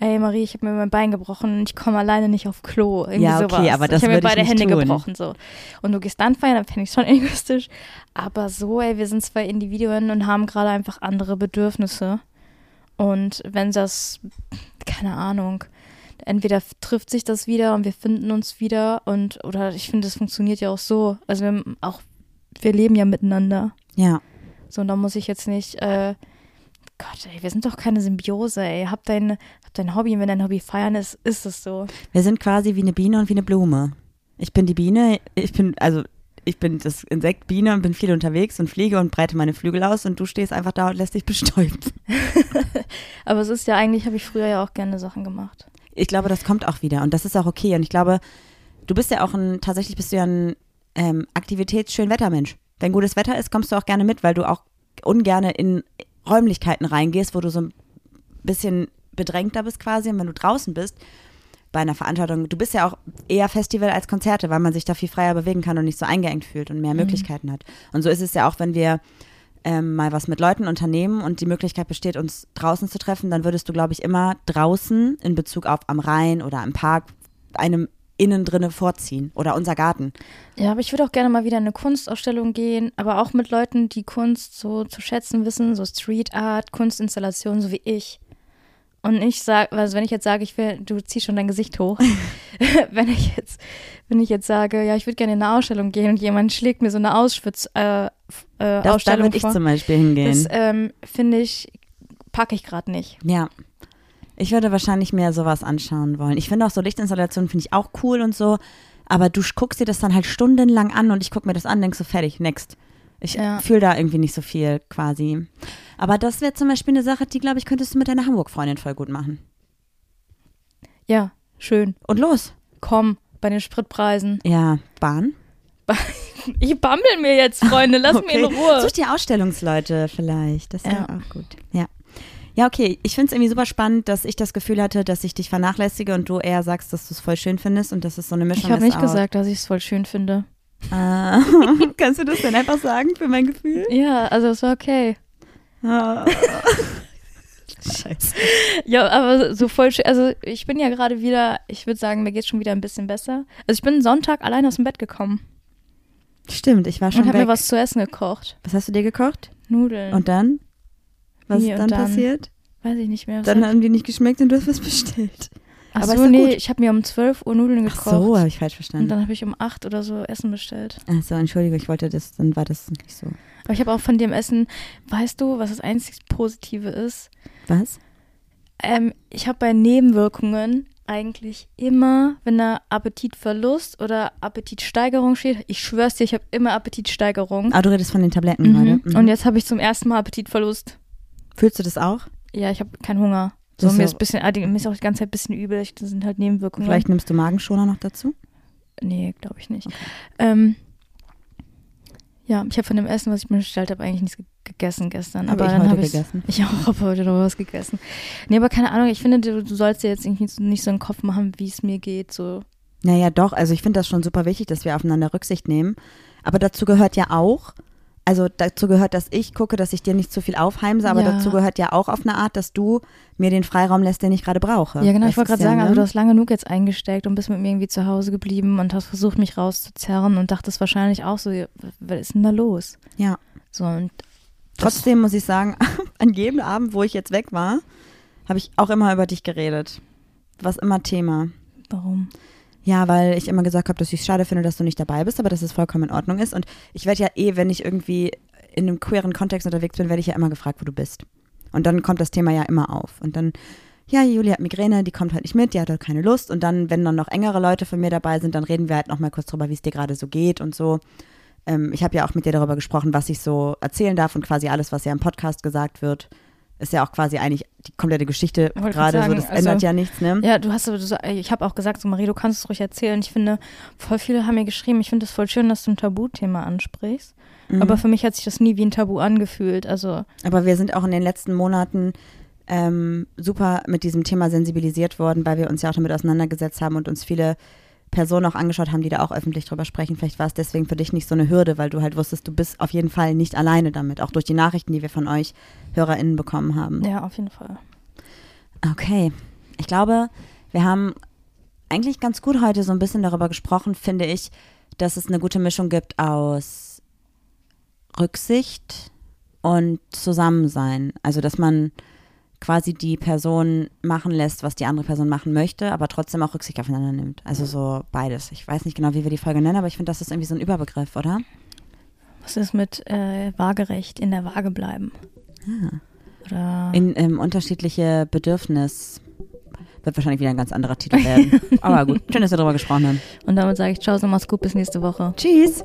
ey Marie, ich habe mir mein Bein gebrochen und ich komme alleine nicht auf Klo. Irgendwie Ja, okay, sowas. aber das ich habe mir beide Hände tun. gebrochen so. Und du gehst dann feiern, dann fände ich schon egoistisch. Aber so, ey, wir sind zwei Individuen und haben gerade einfach andere Bedürfnisse. Und wenn das, keine Ahnung, entweder trifft sich das wieder und wir finden uns wieder und oder ich finde, das funktioniert ja auch so. Also wir auch, wir leben ja miteinander. Ja. So, und da muss ich jetzt nicht, äh, Gott, ey, wir sind doch keine Symbiose, ey. Hab dein, hab dein Hobby und wenn dein Hobby feiern ist, ist es so. Wir sind quasi wie eine Biene und wie eine Blume. Ich bin die Biene, ich bin, also ich bin das Insekt Biene und bin viel unterwegs und fliege und breite meine Flügel aus und du stehst einfach da und lässt dich bestäuben. Aber es ist ja eigentlich, habe ich früher ja auch gerne Sachen gemacht. Ich glaube, das kommt auch wieder und das ist auch okay. Und ich glaube, du bist ja auch ein, tatsächlich bist du ja ein ähm, Aktivitäts-Schönwettermensch. Wenn gutes Wetter ist, kommst du auch gerne mit, weil du auch ungerne in Räumlichkeiten reingehst, wo du so ein bisschen bedrängter bist quasi. Und wenn du draußen bist, bei einer Veranstaltung, du bist ja auch eher Festival als Konzerte, weil man sich da viel freier bewegen kann und nicht so eingeengt fühlt und mehr Möglichkeiten hat. Und so ist es ja auch, wenn wir ähm, mal was mit Leuten unternehmen und die Möglichkeit besteht, uns draußen zu treffen, dann würdest du, glaube ich, immer draußen in Bezug auf am Rhein oder im Park einem innen drinne vorziehen oder unser Garten. Ja, aber ich würde auch gerne mal wieder in eine Kunstausstellung gehen, aber auch mit Leuten, die Kunst so zu schätzen wissen, so Street Art, Kunstinstallationen, so wie ich. Und ich sage, also wenn ich jetzt sage, ich will, du ziehst schon dein Gesicht hoch. wenn ich jetzt, wenn ich jetzt sage, ja, ich würde gerne in eine Ausstellung gehen und jemand schlägt mir so eine Auschwitz äh, äh, Das, da Ausstellung würde ich vor, zum Beispiel hingehen. das ähm, finde ich, packe ich gerade nicht. Ja. Ich würde wahrscheinlich mehr sowas anschauen wollen. Ich finde auch so Lichtinstallationen finde ich auch cool und so. Aber du guckst dir das dann halt stundenlang an und ich gucke mir das an, denkst so, fertig, next. Ich Ja. fühle da irgendwie nicht so viel quasi. Aber das wäre zum Beispiel eine Sache, die, glaube ich, könntest du mit deiner Hamburg-Freundin voll gut machen. Ja, schön. Und los. Komm, bei den Spritpreisen. Ja, Bahn. Ich bammel mir jetzt, Freunde, lass mich in Ruhe. Such dir Ausstellungsleute vielleicht. Das wäre Ja. auch gut. Ja. Ja, okay. Ich finde es irgendwie super spannend, dass ich das Gefühl hatte, dass ich dich vernachlässige und du eher sagst, dass du es voll schön findest und dass es so eine Mischung Ich habe ist nicht aus- gesagt, dass ich es voll schön finde. Ah, kannst du das denn einfach sagen für mein Gefühl? Ja, also es war okay. Ah. Scheiße. Ja, aber so voll schön. Also ich bin ja gerade wieder, ich würde sagen, mir geht schon wieder ein bisschen besser. Also ich bin Sonntag allein aus dem Bett gekommen Stimmt, ich war und schon habe weg. mir was zu essen gekocht. was hast du dir gekocht? Nudeln. Und dann? Was Wie ist und dann, dann? passiert? Weiß ich nicht mehr. Dann hab- haben die nicht geschmeckt und du hast was bestellt. Ach aber so, nee, gut. ich habe mir um 12 Uhr Nudeln Ach gekocht. so, habe ich falsch und verstanden. dann habe ich um 8 oder so Essen bestellt. Ach so, Entschuldigung, ich wollte das, dann war das nicht so. Aber ich habe auch von dem Essen, weißt du, was das einzig Positive ist? Was? Ähm, ich habe bei Nebenwirkungen eigentlich immer, wenn da Appetitverlust oder Appetitsteigerung steht, ich schwör's dir, ich habe immer Appetitsteigerung. Ah, du redest von den Tabletten Mhm. gerade. Mhm. Und jetzt habe ich zum ersten Mal Appetitverlust. Fühlst du das auch? Ja, ich habe keinen Hunger. So, mir ist bisschen, ah, mir ist auch die ganze Zeit ein bisschen übel. Ich- Das sind halt Nebenwirkungen. Vielleicht nimmst du Magenschoner noch dazu? Nee, glaube ich nicht. Ähm, ja, ich habe von dem Essen, was ich mir bestellt habe, eigentlich nichts ge gegessen gestern. Habe aber ich dann habe ich gegessen. Ich auch habe heute noch was gegessen. Nee, aber keine Ahnung, ich finde, du, du sollst dir jetzt irgendwie nicht so einen Kopf machen, wie es mir geht. So. Naja, doch. Also ich finde das schon super wichtig, dass wir aufeinander Rücksicht nehmen. Aber dazu gehört ja auch, also dazu gehört, dass ich gucke, dass ich dir nicht zu viel aufheimse, aber Ja. dazu gehört ja auch auf eine Art, dass du mir den Freiraum lässt, den ich gerade brauche. Ja, genau, Das ich wollte gerade ja, sagen, ne? also du hast lange genug jetzt eingesteckt und bist mit mir irgendwie zu Hause geblieben und hast versucht, mich rauszuzerren und dachtest wahrscheinlich auch so, was ist denn da los? Ja. So, und Trotzdem muss ich sagen, an jedem Abend, wo ich jetzt weg war, habe ich auch immer über dich geredet. Was immer Thema. warum? Ja, weil ich immer gesagt habe, dass ich es schade finde, dass du nicht dabei bist, aber dass es vollkommen in Ordnung ist. Und ich werde ja eh, wenn ich irgendwie in einem queeren Kontext unterwegs bin, werde ich ja immer gefragt, wo du bist. Und dann kommt das Thema ja immer auf. Und dann, ja, Julia hat Migräne, die kommt halt nicht mit, die hat halt keine Lust. Und dann, wenn dann noch engere Leute von mir dabei sind, dann reden wir halt nochmal kurz drüber, wie es dir gerade so geht und so. Ähm, ich habe ja auch mit dir darüber gesprochen, was ich so erzählen darf und quasi alles, was ja im Podcast gesagt wird, ist ja auch quasi eigentlich die komplette Geschichte Wollte gerade so. Das also- ändert ja nichts, ne? Ja, du hast so, ich habe auch gesagt, so Marie, du kannst es ruhig erzählen. Ich finde, voll viele haben mir geschrieben, ich finde es voll schön, dass du ein Tabuthema ansprichst. Mhm. Aber für mich hat sich das nie wie ein Tabu angefühlt. Also, Aber wir sind auch in den letzten Monaten ähm, super mit diesem Thema sensibilisiert worden, weil wir uns ja auch damit auseinandergesetzt haben und uns viele Personen auch angeschaut haben, die da auch öffentlich drüber sprechen. Vielleicht war es deswegen für dich nicht so eine Hürde, weil du halt wusstest, du bist auf jeden Fall nicht alleine damit, auch durch die Nachrichten, die wir von euch HörerInnen bekommen haben. ja, auf jeden Fall. Okay, ich glaube, wir haben eigentlich ganz gut heute so ein bisschen darüber gesprochen, finde ich, dass es eine gute Mischung gibt aus Rücksicht und Zusammensein. Also, dass man quasi die Person machen lässt, was die andere Person machen möchte, aber trotzdem auch Rücksicht aufeinander nimmt. Also so beides. Ich weiß nicht genau, wie wir die Folge nennen, aber ich finde, das ist irgendwie so ein Überbegriff, oder? Was ist mit äh, waagerecht in der Waage bleiben? Oder In ähm, unterschiedliche Bedürfnis. Wird wahrscheinlich wieder ein ganz anderer Titel werden. aber gut, schön, dass wir darüber gesprochen haben. und damit sage ich Ciao, so mach's gut, bis nächste Woche. Tschüss.